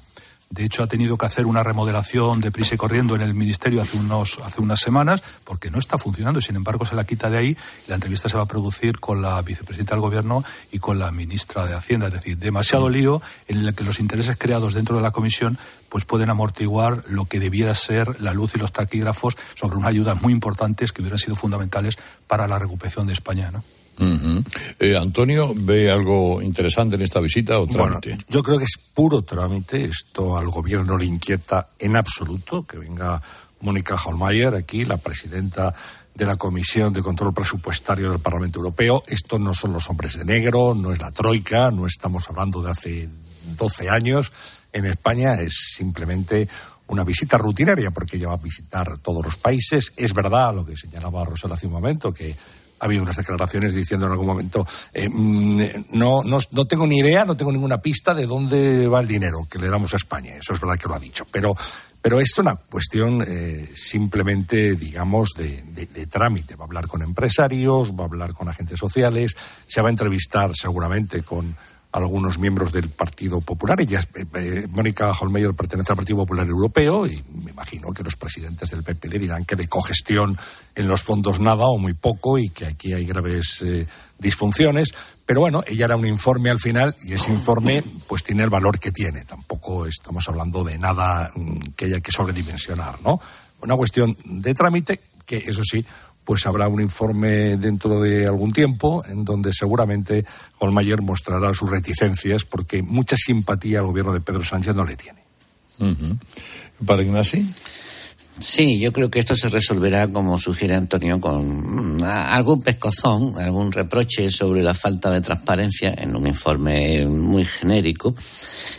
De hecho, ha tenido que hacer una remodelación de prisa y corriendo en el ministerio hace, unos, hace unas semanas porque no está funcionando. Sin embargo, se la quita de ahí. La entrevista se va a producir con la vicepresidenta del Gobierno y con la ministra de Hacienda. Es decir, demasiado lío en el que los intereses creados dentro de la Comisión pues pueden amortiguar lo que debiera ser la luz y los taquígrafos sobre unas ayudas muy importantes que hubieran sido fundamentales para la recuperación de España. ¿no? Uh -huh. eh, Antonio, ¿ve algo interesante en esta visita o trámite? Bueno, yo creo que es puro trámite. Esto al gobierno no le inquieta en absoluto que venga Mónica Holmeyer aquí, la presidenta de la Comisión de Control Presupuestario del Parlamento Europeo. Esto no son los hombres de negro, no es la troika, no estamos hablando de hace 12 años. en España es simplemente una visita rutinaria porque ella va a visitar todos los países. Es verdad lo que señalaba Rosel hace un momento, que ha habido unas declaraciones diciendo en algún momento eh, mm, no, no, no, tengo ni idea, no tengo ninguna pista de dónde va el dinero que le damos a España. Eso es verdad que lo ha dicho. Pero, pero es una cuestión eh, simplemente, digamos, de, de, trámite. Va a hablar con empresarios, va a hablar con agentes sociales, se va a entrevistar seguramente con algunos miembros del Partido Popular. Ella, eh, eh, Mónica Holmeyer pertenece al Partido Popular Europeo y me imagino que los presidentes del PP le dirán que de cogestión en los fondos nada o muy poco y que aquí hay graves eh, disfunciones. Pero bueno, ella era un informe al final y ese informe pues tiene el valor que tiene. Tampoco estamos hablando de nada mm, que haya que sobredimensionar, ¿no? Una cuestión de trámite que, eso sí, pues habrá un informe dentro de algún tiempo en donde seguramente Holmeyer mostrará sus reticencias porque mucha simpatía al gobierno de Pedro Sánchez no le tiene. ¿Para? Sí, yo creo que esto se resolverá, como sugiere Antonio, con mm, algún pescozón, algún reproche sobre la falta de transparencia en un informe muy genérico,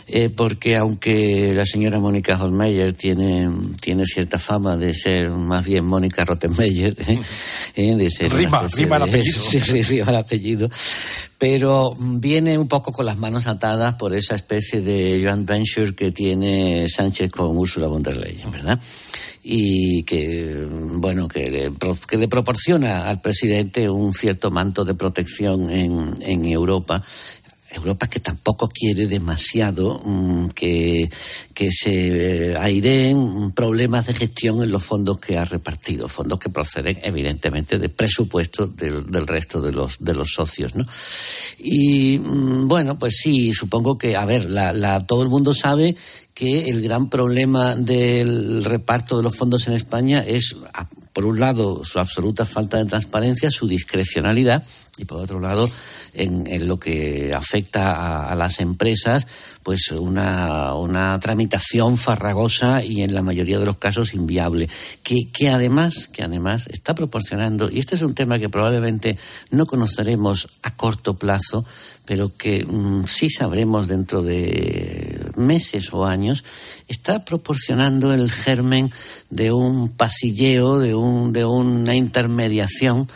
eh, porque aunque la señora Mónica Holmeyer tiene, tiene cierta fama de ser más bien Mónica Rottenmeier, ¿eh? De ser rima, rima el apellido. Sí, rima el apellido, pero viene un poco con las manos atadas por esa especie de joint venture que tiene Sánchez con Ursula von der Leyen, ¿verdad? Y que bueno que le, que le proporciona al presidente un cierto manto de protección en, en Europa Europa que tampoco quiere demasiado mm, que, que, se aireen problemas de gestión en los fondos que ha repartido, fondos que proceden evidentemente de presupuestos del, resto de los, de los socios. ¿no? Y mm, bueno, pues sí, supongo que, a ver, la, la, todo el mundo sabe que el gran problema del reparto de los fondos en España es, por un lado, su absoluta falta de transparencia, su discrecionalidad, y por otro lado, en, lo que afecta a, las empresas, pues una, una, tramitación farragosa y en la mayoría de los casos inviable, que, que, además, que además está proporcionando, y este es un tema que probablemente no conoceremos a corto plazo, pero que mm, sí sabremos dentro de meses o años, está proporcionando el germen de un pasilleo, de, un, de una intermediación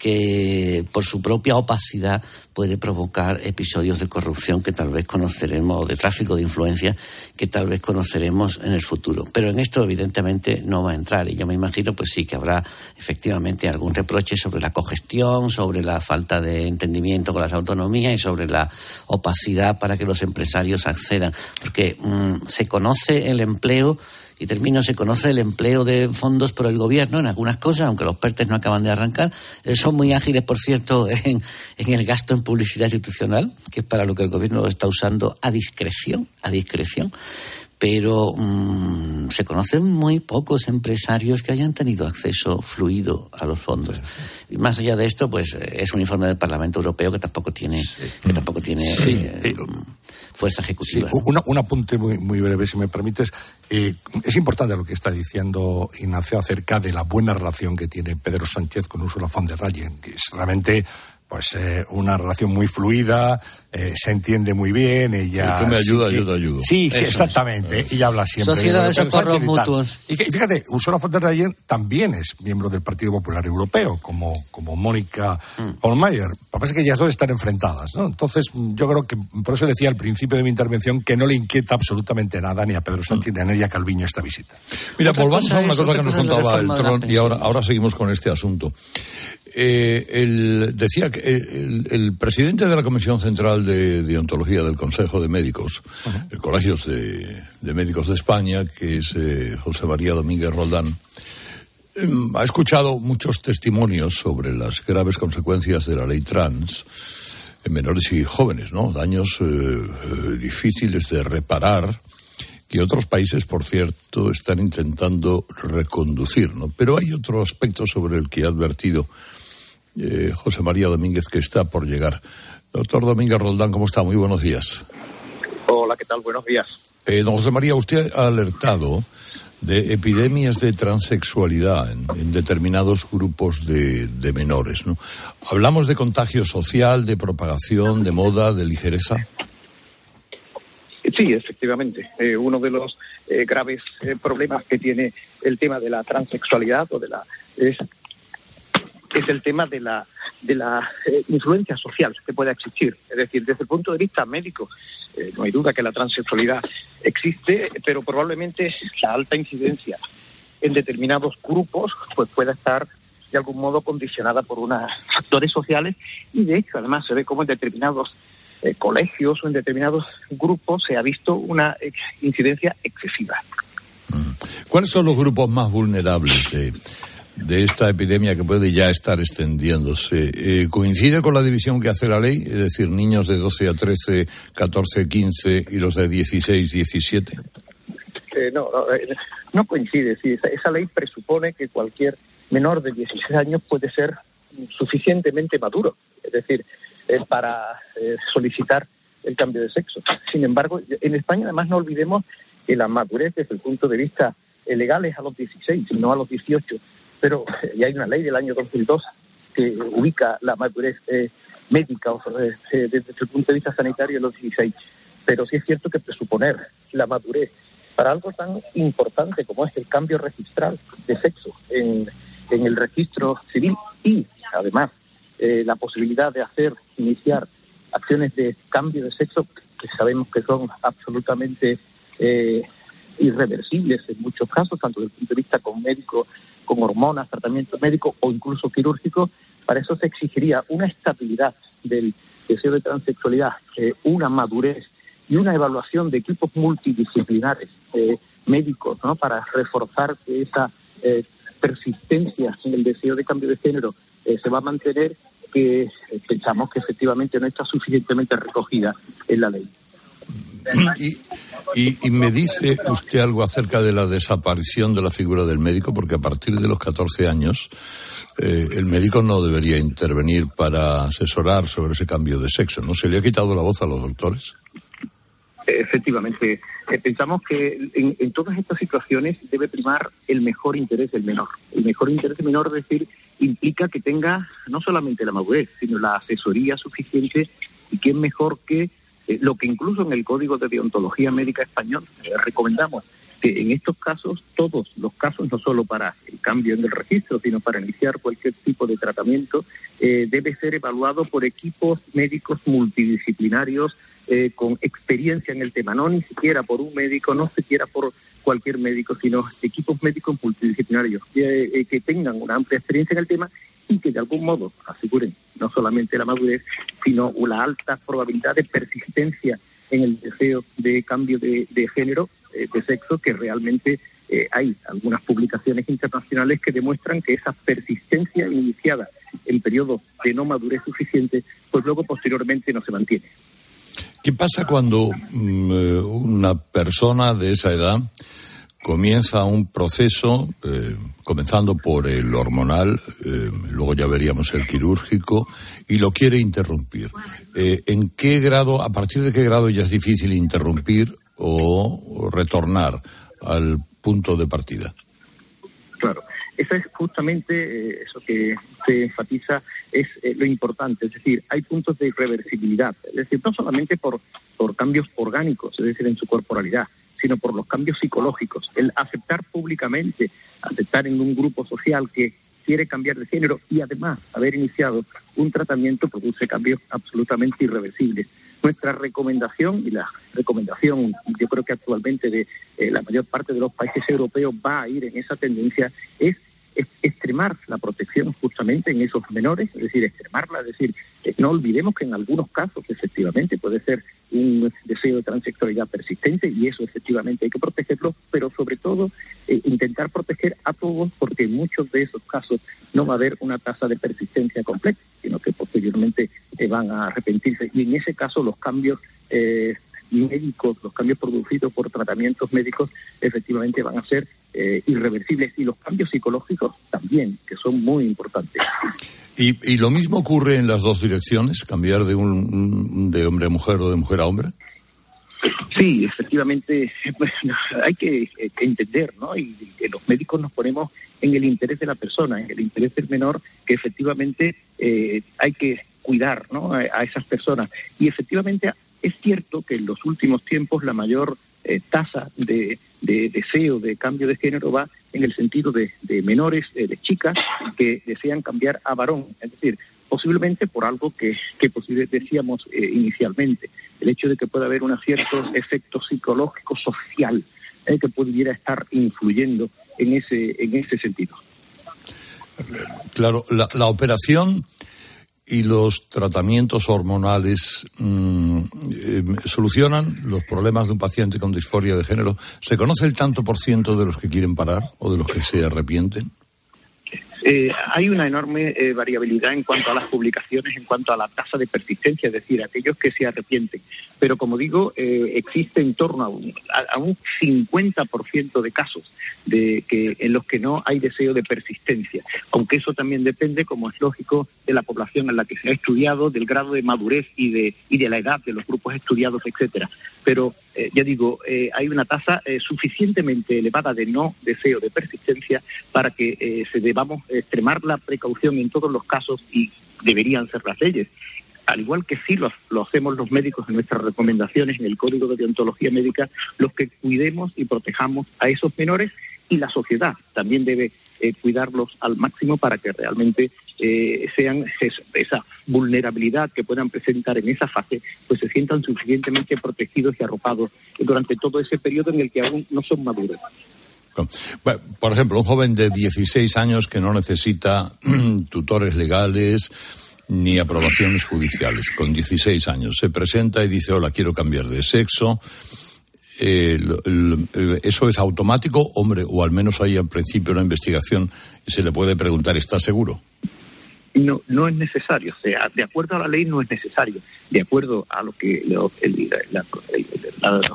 que por su propia opacidad puede provocar episodios de corrupción que tal vez conoceremos, o de tráfico de influencia que tal vez conoceremos en el futuro. Pero en esto, evidentemente, no va a entrar. Y yo me imagino, pues sí, que habrá efectivamente algún reproche sobre la cogestión, sobre la falta de entendimiento con las autonomías y sobre la opacidad para que los empresarios accedan. Porque mm, se conoce el empleo y termino, se conoce el empleo de fondos por el gobierno en algunas cosas, aunque los PERTES no acaban de arrancar. Eh, son muy ágiles, por cierto, en, en, el gasto en publicidad institucional, que es para lo que el gobierno está usando a discreción, a discreción pero mmm, se conocen muy pocos empresarios que hayan tenido acceso fluido a los fondos. Y más allá de esto, pues eh, es un informe del Parlamento Europeo que tampoco tiene, que tampoco tiene eh, eh, fuerza ejecutiva. Sí. un apunte muy, muy breve, si me permites. Eh, es importante lo que está diciendo Ignacio acerca de la buena relación que tiene Pedro Sánchez con Ursula von der Leyen, que es realmente pues eh, una relación muy fluida, eh, se entiende muy bien, ella... tú me ayuda, ayuda, ayudo. Sí, sí, exactamente, ella habla siempre... Sociedad de socorros mutuos. Y, fíjate, Ursula von der Leyen también es miembro del Partido Popular Europeo, como, como Mónica mm. Holmeyer. Lo que pasa es que ellas dos están enfrentadas, ¿no? Entonces, yo creo que, por eso decía al principio de mi intervención, que no le inquieta absolutamente nada ni a Pedro Sánchez ni a Nelia Calviño esta visita. Mira, volvamos a una cosa que nos contaba el Tron y ahora, ahora seguimos con este asunto. Eh, el, decía que el, presidente de la Comisión Central de Deontología del Consejo de Médicos, el Colegios de, Médicos de España, que es eh, José María Domínguez Roldán, em, ha escuchado muchos testimonios sobre las graves consecuencias de la ley trans en menores y jóvenes, ¿no? Daños eh, difíciles de reparar que otros países, por cierto, están intentando reconducir, ¿no? Pero hay otro aspecto sobre el que ha advertido eh, José María Domínguez, que está por llegar. Doctor Domínguez Roldán, ¿cómo está? Muy buenos días. Hola, ¿qué tal? Buenos días. Eh, don José María, usted ha alertado de epidemias de transexualidad en, determinados grupos de, de, menores. ¿no? ¿Hablamos de contagio social, de propagación, de moda, de ligereza? Sí, efectivamente. Eh, uno de los eh, graves eh, problemas que tiene el tema de la transexualidad o de la es, es el tema de la de la influencia social que pueda existir. Es decir, desde el punto de vista médico, no hay duda que la transexualidad existe, pero probablemente la alta incidencia en determinados grupos pues pueda estar de algún modo condicionada por unos factores sociales y de hecho además se ve como en determinados eh, colegios o en determinados grupos se ha visto una incidencia excesiva. ¿Cuáles son los grupos más vulnerables de, de esta epidemia que puede ya estar extendiéndose? Eh, ¿Coincide con la división que hace la ley? Es decir, niños de 12 a 13, 14, 15 y los de 16, 17. Eh, no, no, eh, no, coincide. Sí, esa, esa ley presupone que cualquier menor de 16 años puede ser suficientemente maduro. Es decir, para solicitar el cambio de sexo. Sin embargo, en España además no olvidemos que la madurez desde el punto de vista legal es a los 16 y no a los 18. Pero eh, ya hay una ley del año 2002 que ubica la madurez eh, médica desde el punto de vista sanitario a los 16. Pero sí es cierto que presuponer la madurez para algo tan importante como es el cambio registral de sexo en, en el registro civil y además eh, la posibilidad de hacer, iniciar acciones de cambio de sexo que sabemos que son absolutamente eh, irreversibles en muchos casos, tanto desde el punto de vista médico, con hormonas, tratamiento médico o incluso quirúrgico, para eso se exigiría una estabilidad del deseo de transexualidad, eh, una madurez y una evaluación de equipos multidisciplinares médicos, ¿no? Para reforzar que esa persistencia en el deseo de cambio de género se va a mantener que pensamos que efectivamente no está suficientemente recogida en la ley. Y, me dice usted algo acerca de la desaparición de la figura del médico, porque a partir de los 14 años eh, el médico no debería intervenir para asesorar sobre ese cambio de sexo, ¿no? ¿Se le ha quitado la voz a los doctores? Efectivamente, eh, pensamos que en, en, todas estas situaciones debe primar el mejor interés del menor. El mejor interés del menor, es decir, implica que tenga no solamente la madurez, sino la asesoría suficiente y que es mejor que eh, lo que incluso en el Código de Deontología Médica Español eh, recomendamos, que en estos casos, todos los casos, no solo para el cambio en el registro, sino para iniciar cualquier tipo de tratamiento, eh, debe ser evaluado por equipos médicos multidisciplinarios con experiencia en el tema, no ni siquiera por un médico, no siquiera por cualquier médico, sino equipos médicos multidisciplinarios eh, que tengan una amplia experiencia en el tema y que de algún modo aseguren no solamente la madurez, sino la alta probabilidad de persistencia en el deseo de cambio de, género, eh, de sexo, que realmente eh, hay algunas publicaciones internacionales que demuestran que esa persistencia iniciada en periodo de no madurez suficiente, pues luego posteriormente no se mantiene. ¿Qué pasa cuando mm, eh, una persona de esa edad comienza un proceso, eh, comenzando por el hormonal, eh, luego ya veríamos el quirúrgico, y lo quiere interrumpir? ¿En qué grado, a partir de qué grado ya es difícil interrumpir o retornar al punto de partida? Claro. Eso es justamente eh, eso que se enfatiza, es eh, lo importante. Es decir, hay puntos de irreversibilidad. Es decir, no solamente por, por cambios orgánicos, es decir, en su corporalidad, sino por los cambios psicológicos. El aceptar públicamente, aceptar en un grupo social que quiere cambiar de género y además haber iniciado un tratamiento produce cambios absolutamente irreversibles. Nuestra recomendación y la recomendación, yo creo que actualmente de eh, la mayor parte de los países europeos va a ir en esa tendencia, es extremar la protección justamente en esos menores, es decir, extremarla, es decir, no olvidemos que en algunos casos efectivamente puede ser un deseo de transexualidad persistente y eso efectivamente hay que protegerlo, pero sobre todo eh, intentar proteger a todos porque en muchos de esos casos no va a haber una tasa de persistencia completa, sino que posteriormente eh, van a arrepentirse. Y en ese caso los cambios eh, médicos, los cambios producidos por tratamientos médicos efectivamente van a ser eh, irreversibles y los cambios psicológicos también, que son muy importantes. ¿Y, lo mismo ocurre en las dos direcciones, cambiar de, un, de hombre a mujer o de mujer a hombre? Sí, efectivamente, hay que entender, ¿no? Y que los médicos nos ponemos en el interés de la persona, en el interés del menor, que efectivamente eh, hay que cuidar, ¿no? A esas personas. Y efectivamente es cierto que en los últimos tiempos la mayor eh, tasa de, deseo de cambio de género va en el sentido de, menores, eh, de chicas que desean cambiar a varón. Es decir, posiblemente por algo que, que decíamos eh, inicialmente, el hecho de que pueda haber un cierto efecto psicológico social que pudiera estar influyendo en ese, en ese sentido. Claro, la, la operación y los tratamientos hormonales mm, eh, solucionan los problemas de un paciente con disforia de género. ¿Se conoce el tanto por ciento de los que quieren parar o de los que se arrepienten? Eh, hay una enorme eh, variabilidad en cuanto a las publicaciones, en cuanto a la tasa de persistencia, es decir, aquellos que se arrepienten. Pero como digo, eh, existe en torno a un, a, un 50% de casos de que, en los que no hay deseo de persistencia, aunque eso también depende, como es lógico, de la población en la que se ha estudiado, del grado de madurez y de, y de la edad de los grupos estudiados, etcétera. Pero eh, ya digo, eh, hay una tasa eh, suficientemente elevada de no deseo de persistencia para que se debamos extremar la precaución en todos los casos y deberían ser las leyes. Al igual que sí lo, lo hacemos los médicos en nuestras recomendaciones en el Código de Deontología Médica, los que cuidemos y protejamos a esos menores y la sociedad también debe eh, cuidarlos al máximo para que realmente eh, sean esa vulnerabilidad que puedan presentar en esa fase, pues se sientan suficientemente protegidos y arropados durante todo ese periodo en el que aún no son maduros. Por ejemplo, un joven de 16 años que no necesita tutores legales ni aprobaciones judiciales, con 16 años, se presenta y dice, hola, quiero cambiar de sexo, eh, ¿eso es automático, hombre, o al menos hay al principio una investigación se le puede preguntar, ¿está seguro? No, no es necesario. O sea, de acuerdo a la ley no es necesario. De acuerdo a lo que los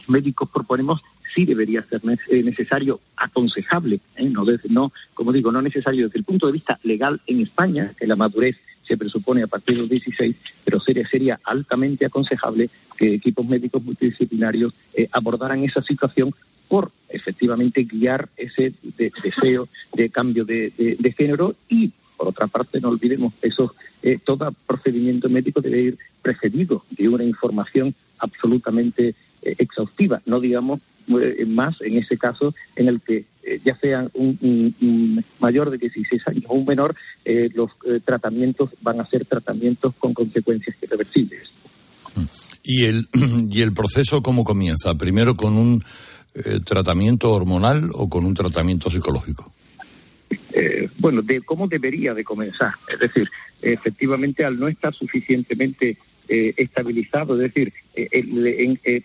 médicos proponemos, sí debería ser eh, necesario, aconsejable, ¿eh? no, no, como digo, no necesario desde el punto de vista legal en España, que la madurez se presupone a partir de los 16, pero sería, sería altamente aconsejable que equipos médicos multidisciplinarios eh, abordaran esa situación por efectivamente guiar ese deseo de cambio de, género y por otra parte no olvidemos eso eh, todo procedimiento médico debe ir precedido de una información absolutamente eh, exhaustiva no digamos más en ese caso en el que ya sea un, mayor de 16 años o un menor, los tratamientos van a ser tratamientos con consecuencias irreversibles. ¿Y el, ¿Y el proceso cómo comienza? ¿Primero con un eh, tratamiento hormonal o con un tratamiento psicológico? Eh, bueno, de cómo debería de comenzar. Es decir, efectivamente, al no estar suficientemente eh, estabilizado, es decir,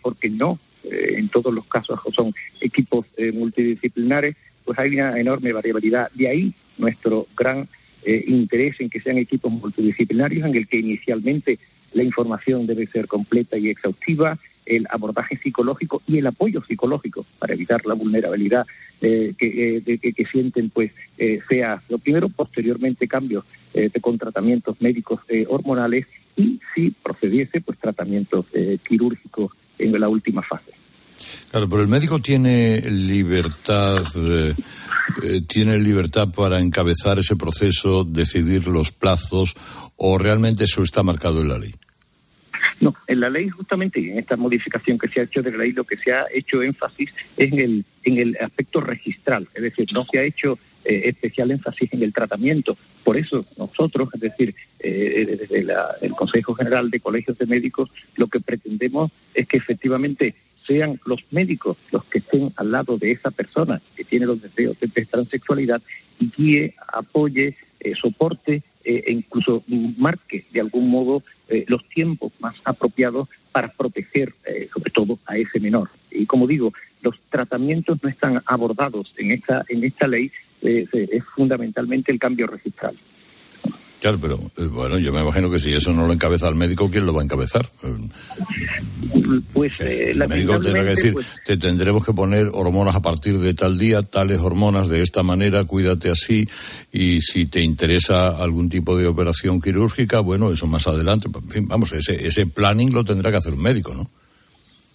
porque no en todos los casos son equipos multidisciplinares, pues hay una enorme variabilidad. De ahí nuestro gran interés en que sean equipos multidisciplinarios en el que inicialmente la información debe ser completa y exhaustiva, el abordaje psicológico y el apoyo psicológico para evitar la vulnerabilidad eh, eh, que, sienten, pues eh, sea lo primero, posteriormente cambios con tratamientos médicos hormonales y si procediese, pues tratamientos quirúrgicos en la última fase. Claro, pero el médico tiene libertad, tiene libertad para encabezar ese proceso, decidir los plazos, o realmente eso está marcado en la ley. No, en la ley justamente y en esta modificación que se ha hecho de la ley lo que se ha hecho énfasis es en el, en el aspecto registral, es decir, no se ha hecho eh, especial énfasis en el tratamiento. Por eso nosotros, es decir, eh, desde el Consejo General de Colegios de Médicos, lo que pretendemos es que efectivamente sean los médicos los que estén al lado de esa persona que tiene los deseos de transexualidad y guíe, apoye, eh, soporte e incluso marque de algún modo eh, los tiempos más apropiados para proteger eh, sobre todo a ese menor. Y como digo, los tratamientos no están abordados en esta, en esta ley, eh, es fundamentalmente el cambio registral. Claro, pero eh, bueno, yo me imagino que si eso no lo encabeza el médico, ¿quién lo va a encabezar? Pues eh, el médico tendrá que decir, pues te tendremos que poner hormonas a partir de tal día, tales hormonas de esta manera, cuídate así, y si te interesa algún tipo de operación quirúrgica, bueno, eso más adelante. En fin, vamos, ese, ese planning lo tendrá que hacer un médico, ¿no?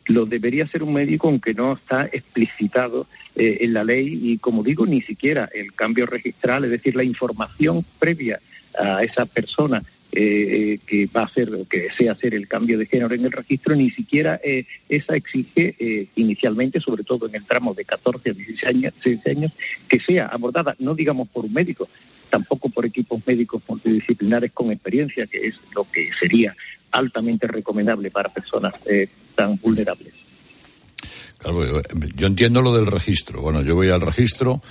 Lo debería hacer un médico, aunque no está explicitado eh, en la ley, y como digo, ni siquiera el cambio registral, es decir, la información previa a esa persona eh, que va a hacer o que desea hacer el cambio de género en el registro, ni siquiera eh, esa exige eh, inicialmente, sobre todo en el tramo de 14 a 16 años, 16 años, que sea abordada, no digamos por un médico, tampoco por equipos médicos multidisciplinares con experiencia, que es lo que sería altamente recomendable para personas tan vulnerables. Yo entiendo lo del registro. Bueno, yo voy al registro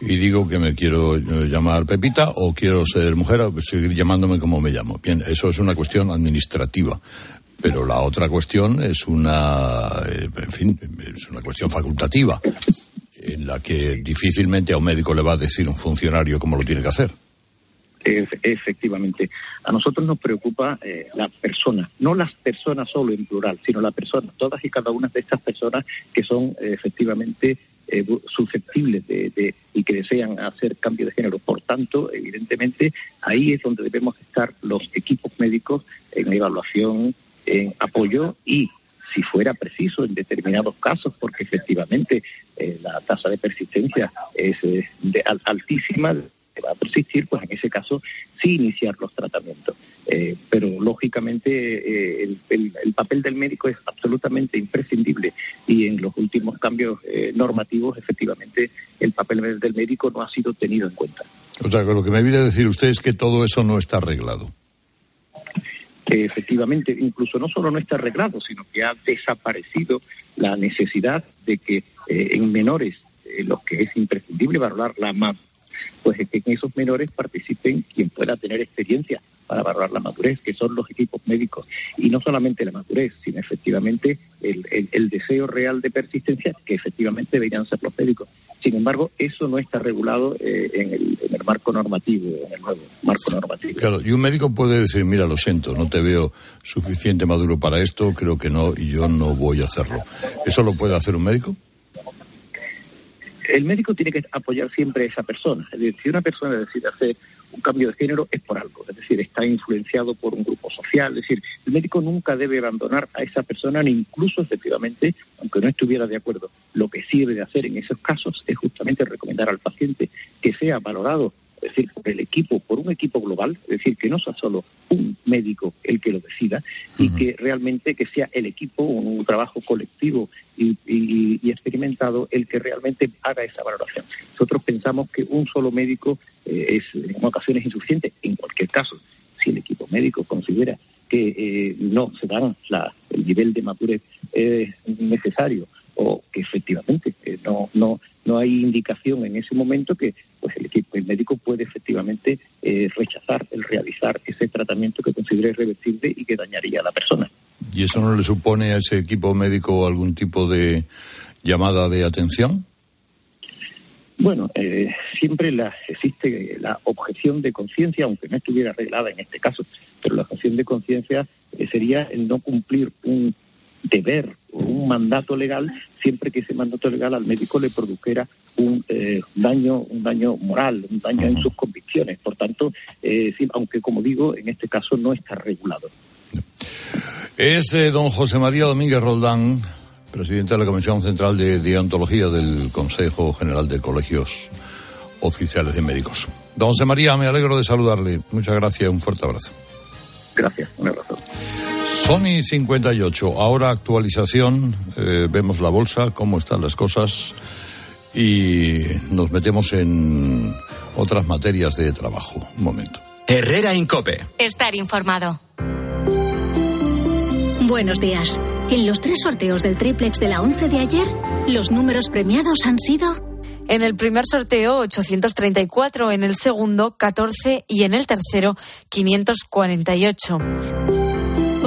y digo que me quiero eh, llamar Pepita o quiero ser mujer o seguir llamándome como me llamo. Bien, eso es una cuestión administrativa. Pero la otra cuestión es una, eh, en fin, es una cuestión facultativa, en la que difícilmente a un médico le va a decir un funcionario cómo lo tiene que hacer. Efectivamente. A nosotros nos preocupa eh, la persona, no las personas solo en plural, sino la persona, todas y cada una de estas personas que son efectivamente eh, susceptibles de, y que desean hacer cambio de género. Por tanto, evidentemente, ahí es donde debemos estar los equipos médicos en evaluación, en apoyo y si fuera preciso en determinados casos, porque efectivamente eh, la tasa de persistencia es eh, altísima, va a persistir, pues en ese caso sí iniciar los tratamientos. Eh, pero lógicamente eh, el, papel del médico es absolutamente imprescindible y en los últimos cambios eh, normativos efectivamente el papel del médico no ha sido tenido en cuenta. O sea, que lo que me viene a decir usted es que todo eso no está arreglado. Que efectivamente, incluso no solo no está arreglado, sino que ha desaparecido la necesidad de que en menores, los que es imprescindible valorar la pues que en esos menores participen quien pueda tener experiencia para valorar la madurez, que son los equipos médicos. Y no solamente la madurez, sino efectivamente el, deseo real de persistencia, que efectivamente deberían ser los médicos. Sin embargo, eso no está regulado eh, en, el, marco normativo, en el nuevo marco normativo. Claro, y un médico puede decir, mira, lo siento, no te veo suficiente maduro para esto, creo que no, y yo no voy a hacerlo. ¿Eso lo puede hacer un médico? El médico tiene que apoyar siempre a esa persona. Es decir, si una persona decide hacer un cambio de género es por algo, es decir, está influenciado por un grupo social, es decir, el médico nunca debe abandonar a esa persona, ni incluso efectivamente, aunque no estuviera de acuerdo, lo que sí debe hacer en esos casos es justamente recomendar al paciente que sea valorado es decir, por el equipo, por un equipo global, es decir, que no sea solo un médico el que lo decida y que realmente que sea el equipo, un, trabajo colectivo y, experimentado el que realmente haga esa valoración. Nosotros pensamos que un solo médico eh, es en ocasiones insuficiente, en cualquier caso, si el equipo médico considera que eh, no se da el nivel de madurez eh, necesario o que efectivamente no, no, no hay indicación en ese momento que pues el equipo el médico puede efectivamente eh, rechazar el realizar ese tratamiento que considere irreversible y que dañaría a la persona. ¿Y eso no le supone a ese equipo médico algún tipo de llamada de atención? Bueno, eh, siempre la, existe la objeción de conciencia, aunque no estuviera arreglada en este caso, pero la objeción de conciencia eh, sería el no cumplir un deber un mandato legal siempre que ese mandato legal al médico le produjera un eh, daño un daño moral un daño en sus convicciones. Por tanto eh, aunque como digo en este caso no está regulado es eh, don José María Domínguez Roldán presidente de la Comisión Central de Deontología del Consejo General de Colegios Oficiales de Médicos. Don José María me alegro de saludarle. Muchas gracias un fuerte abrazo. Gracias un abrazo Sony 58, ahora actualización, eh, vemos la bolsa, cómo están las cosas y nos metemos en otras materias de trabajo. Un momento. Herrera Incope. Estar informado. Buenos días. En los tres sorteos del triplex de la 11 de ayer, los números premiados han sido... En el primer sorteo, 834, en el segundo, 14 y en el tercero, 548.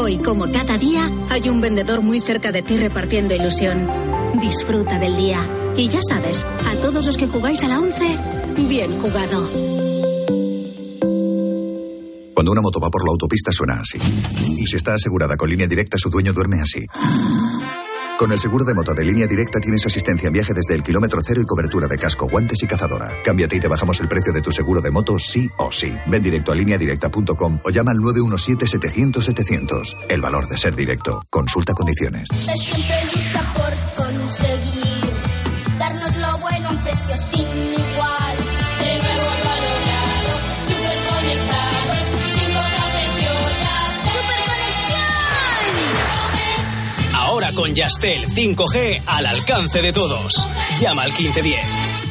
Hoy, como cada día, hay un vendedor muy cerca de ti repartiendo ilusión. Disfruta del día. Y ya sabes, a todos los que jugáis a la 11, bien jugado. Cuando una moto va por la autopista suena así. Y si está asegurada con línea directa, su dueño duerme así. Con el seguro de moto de línea directa tienes asistencia en viaje desde el kilómetro cero y cobertura de casco, guantes y cazadora. Cámbiate y te bajamos el precio de tu seguro de moto sí o sí. Ven directo a lineadirecta.com o llama al 917-700-700. El valor de ser directo. Consulta condiciones. siempre lucha por conseguir darnos lo bueno a un precio sin con Yastel 5G al alcance de todos. Llama al 1510.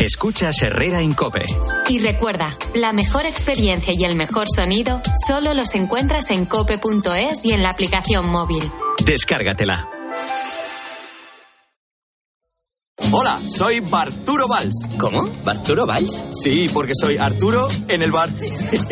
Escuchas Herrera en Cope. Y recuerda, la mejor experiencia y el mejor sonido solo los encuentras en cope.es y en la aplicación móvil. Descárgatela. Hola, soy Barturo Valls. ¿Cómo? ¿Barturo Valls? Sí, porque soy Arturo en el bar.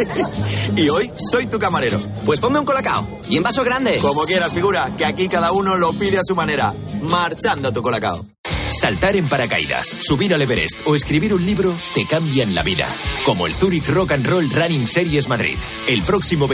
y hoy soy tu camarero. Pues ponme un colacao. Y en vaso grande. Como quieras, figura, que aquí cada uno lo pide a su manera. Marchando tu colacao. Saltar en paracaídas, subir al Everest o escribir un libro te cambian la vida. Como el Zurich Rock and Roll Running Series Madrid. El próximo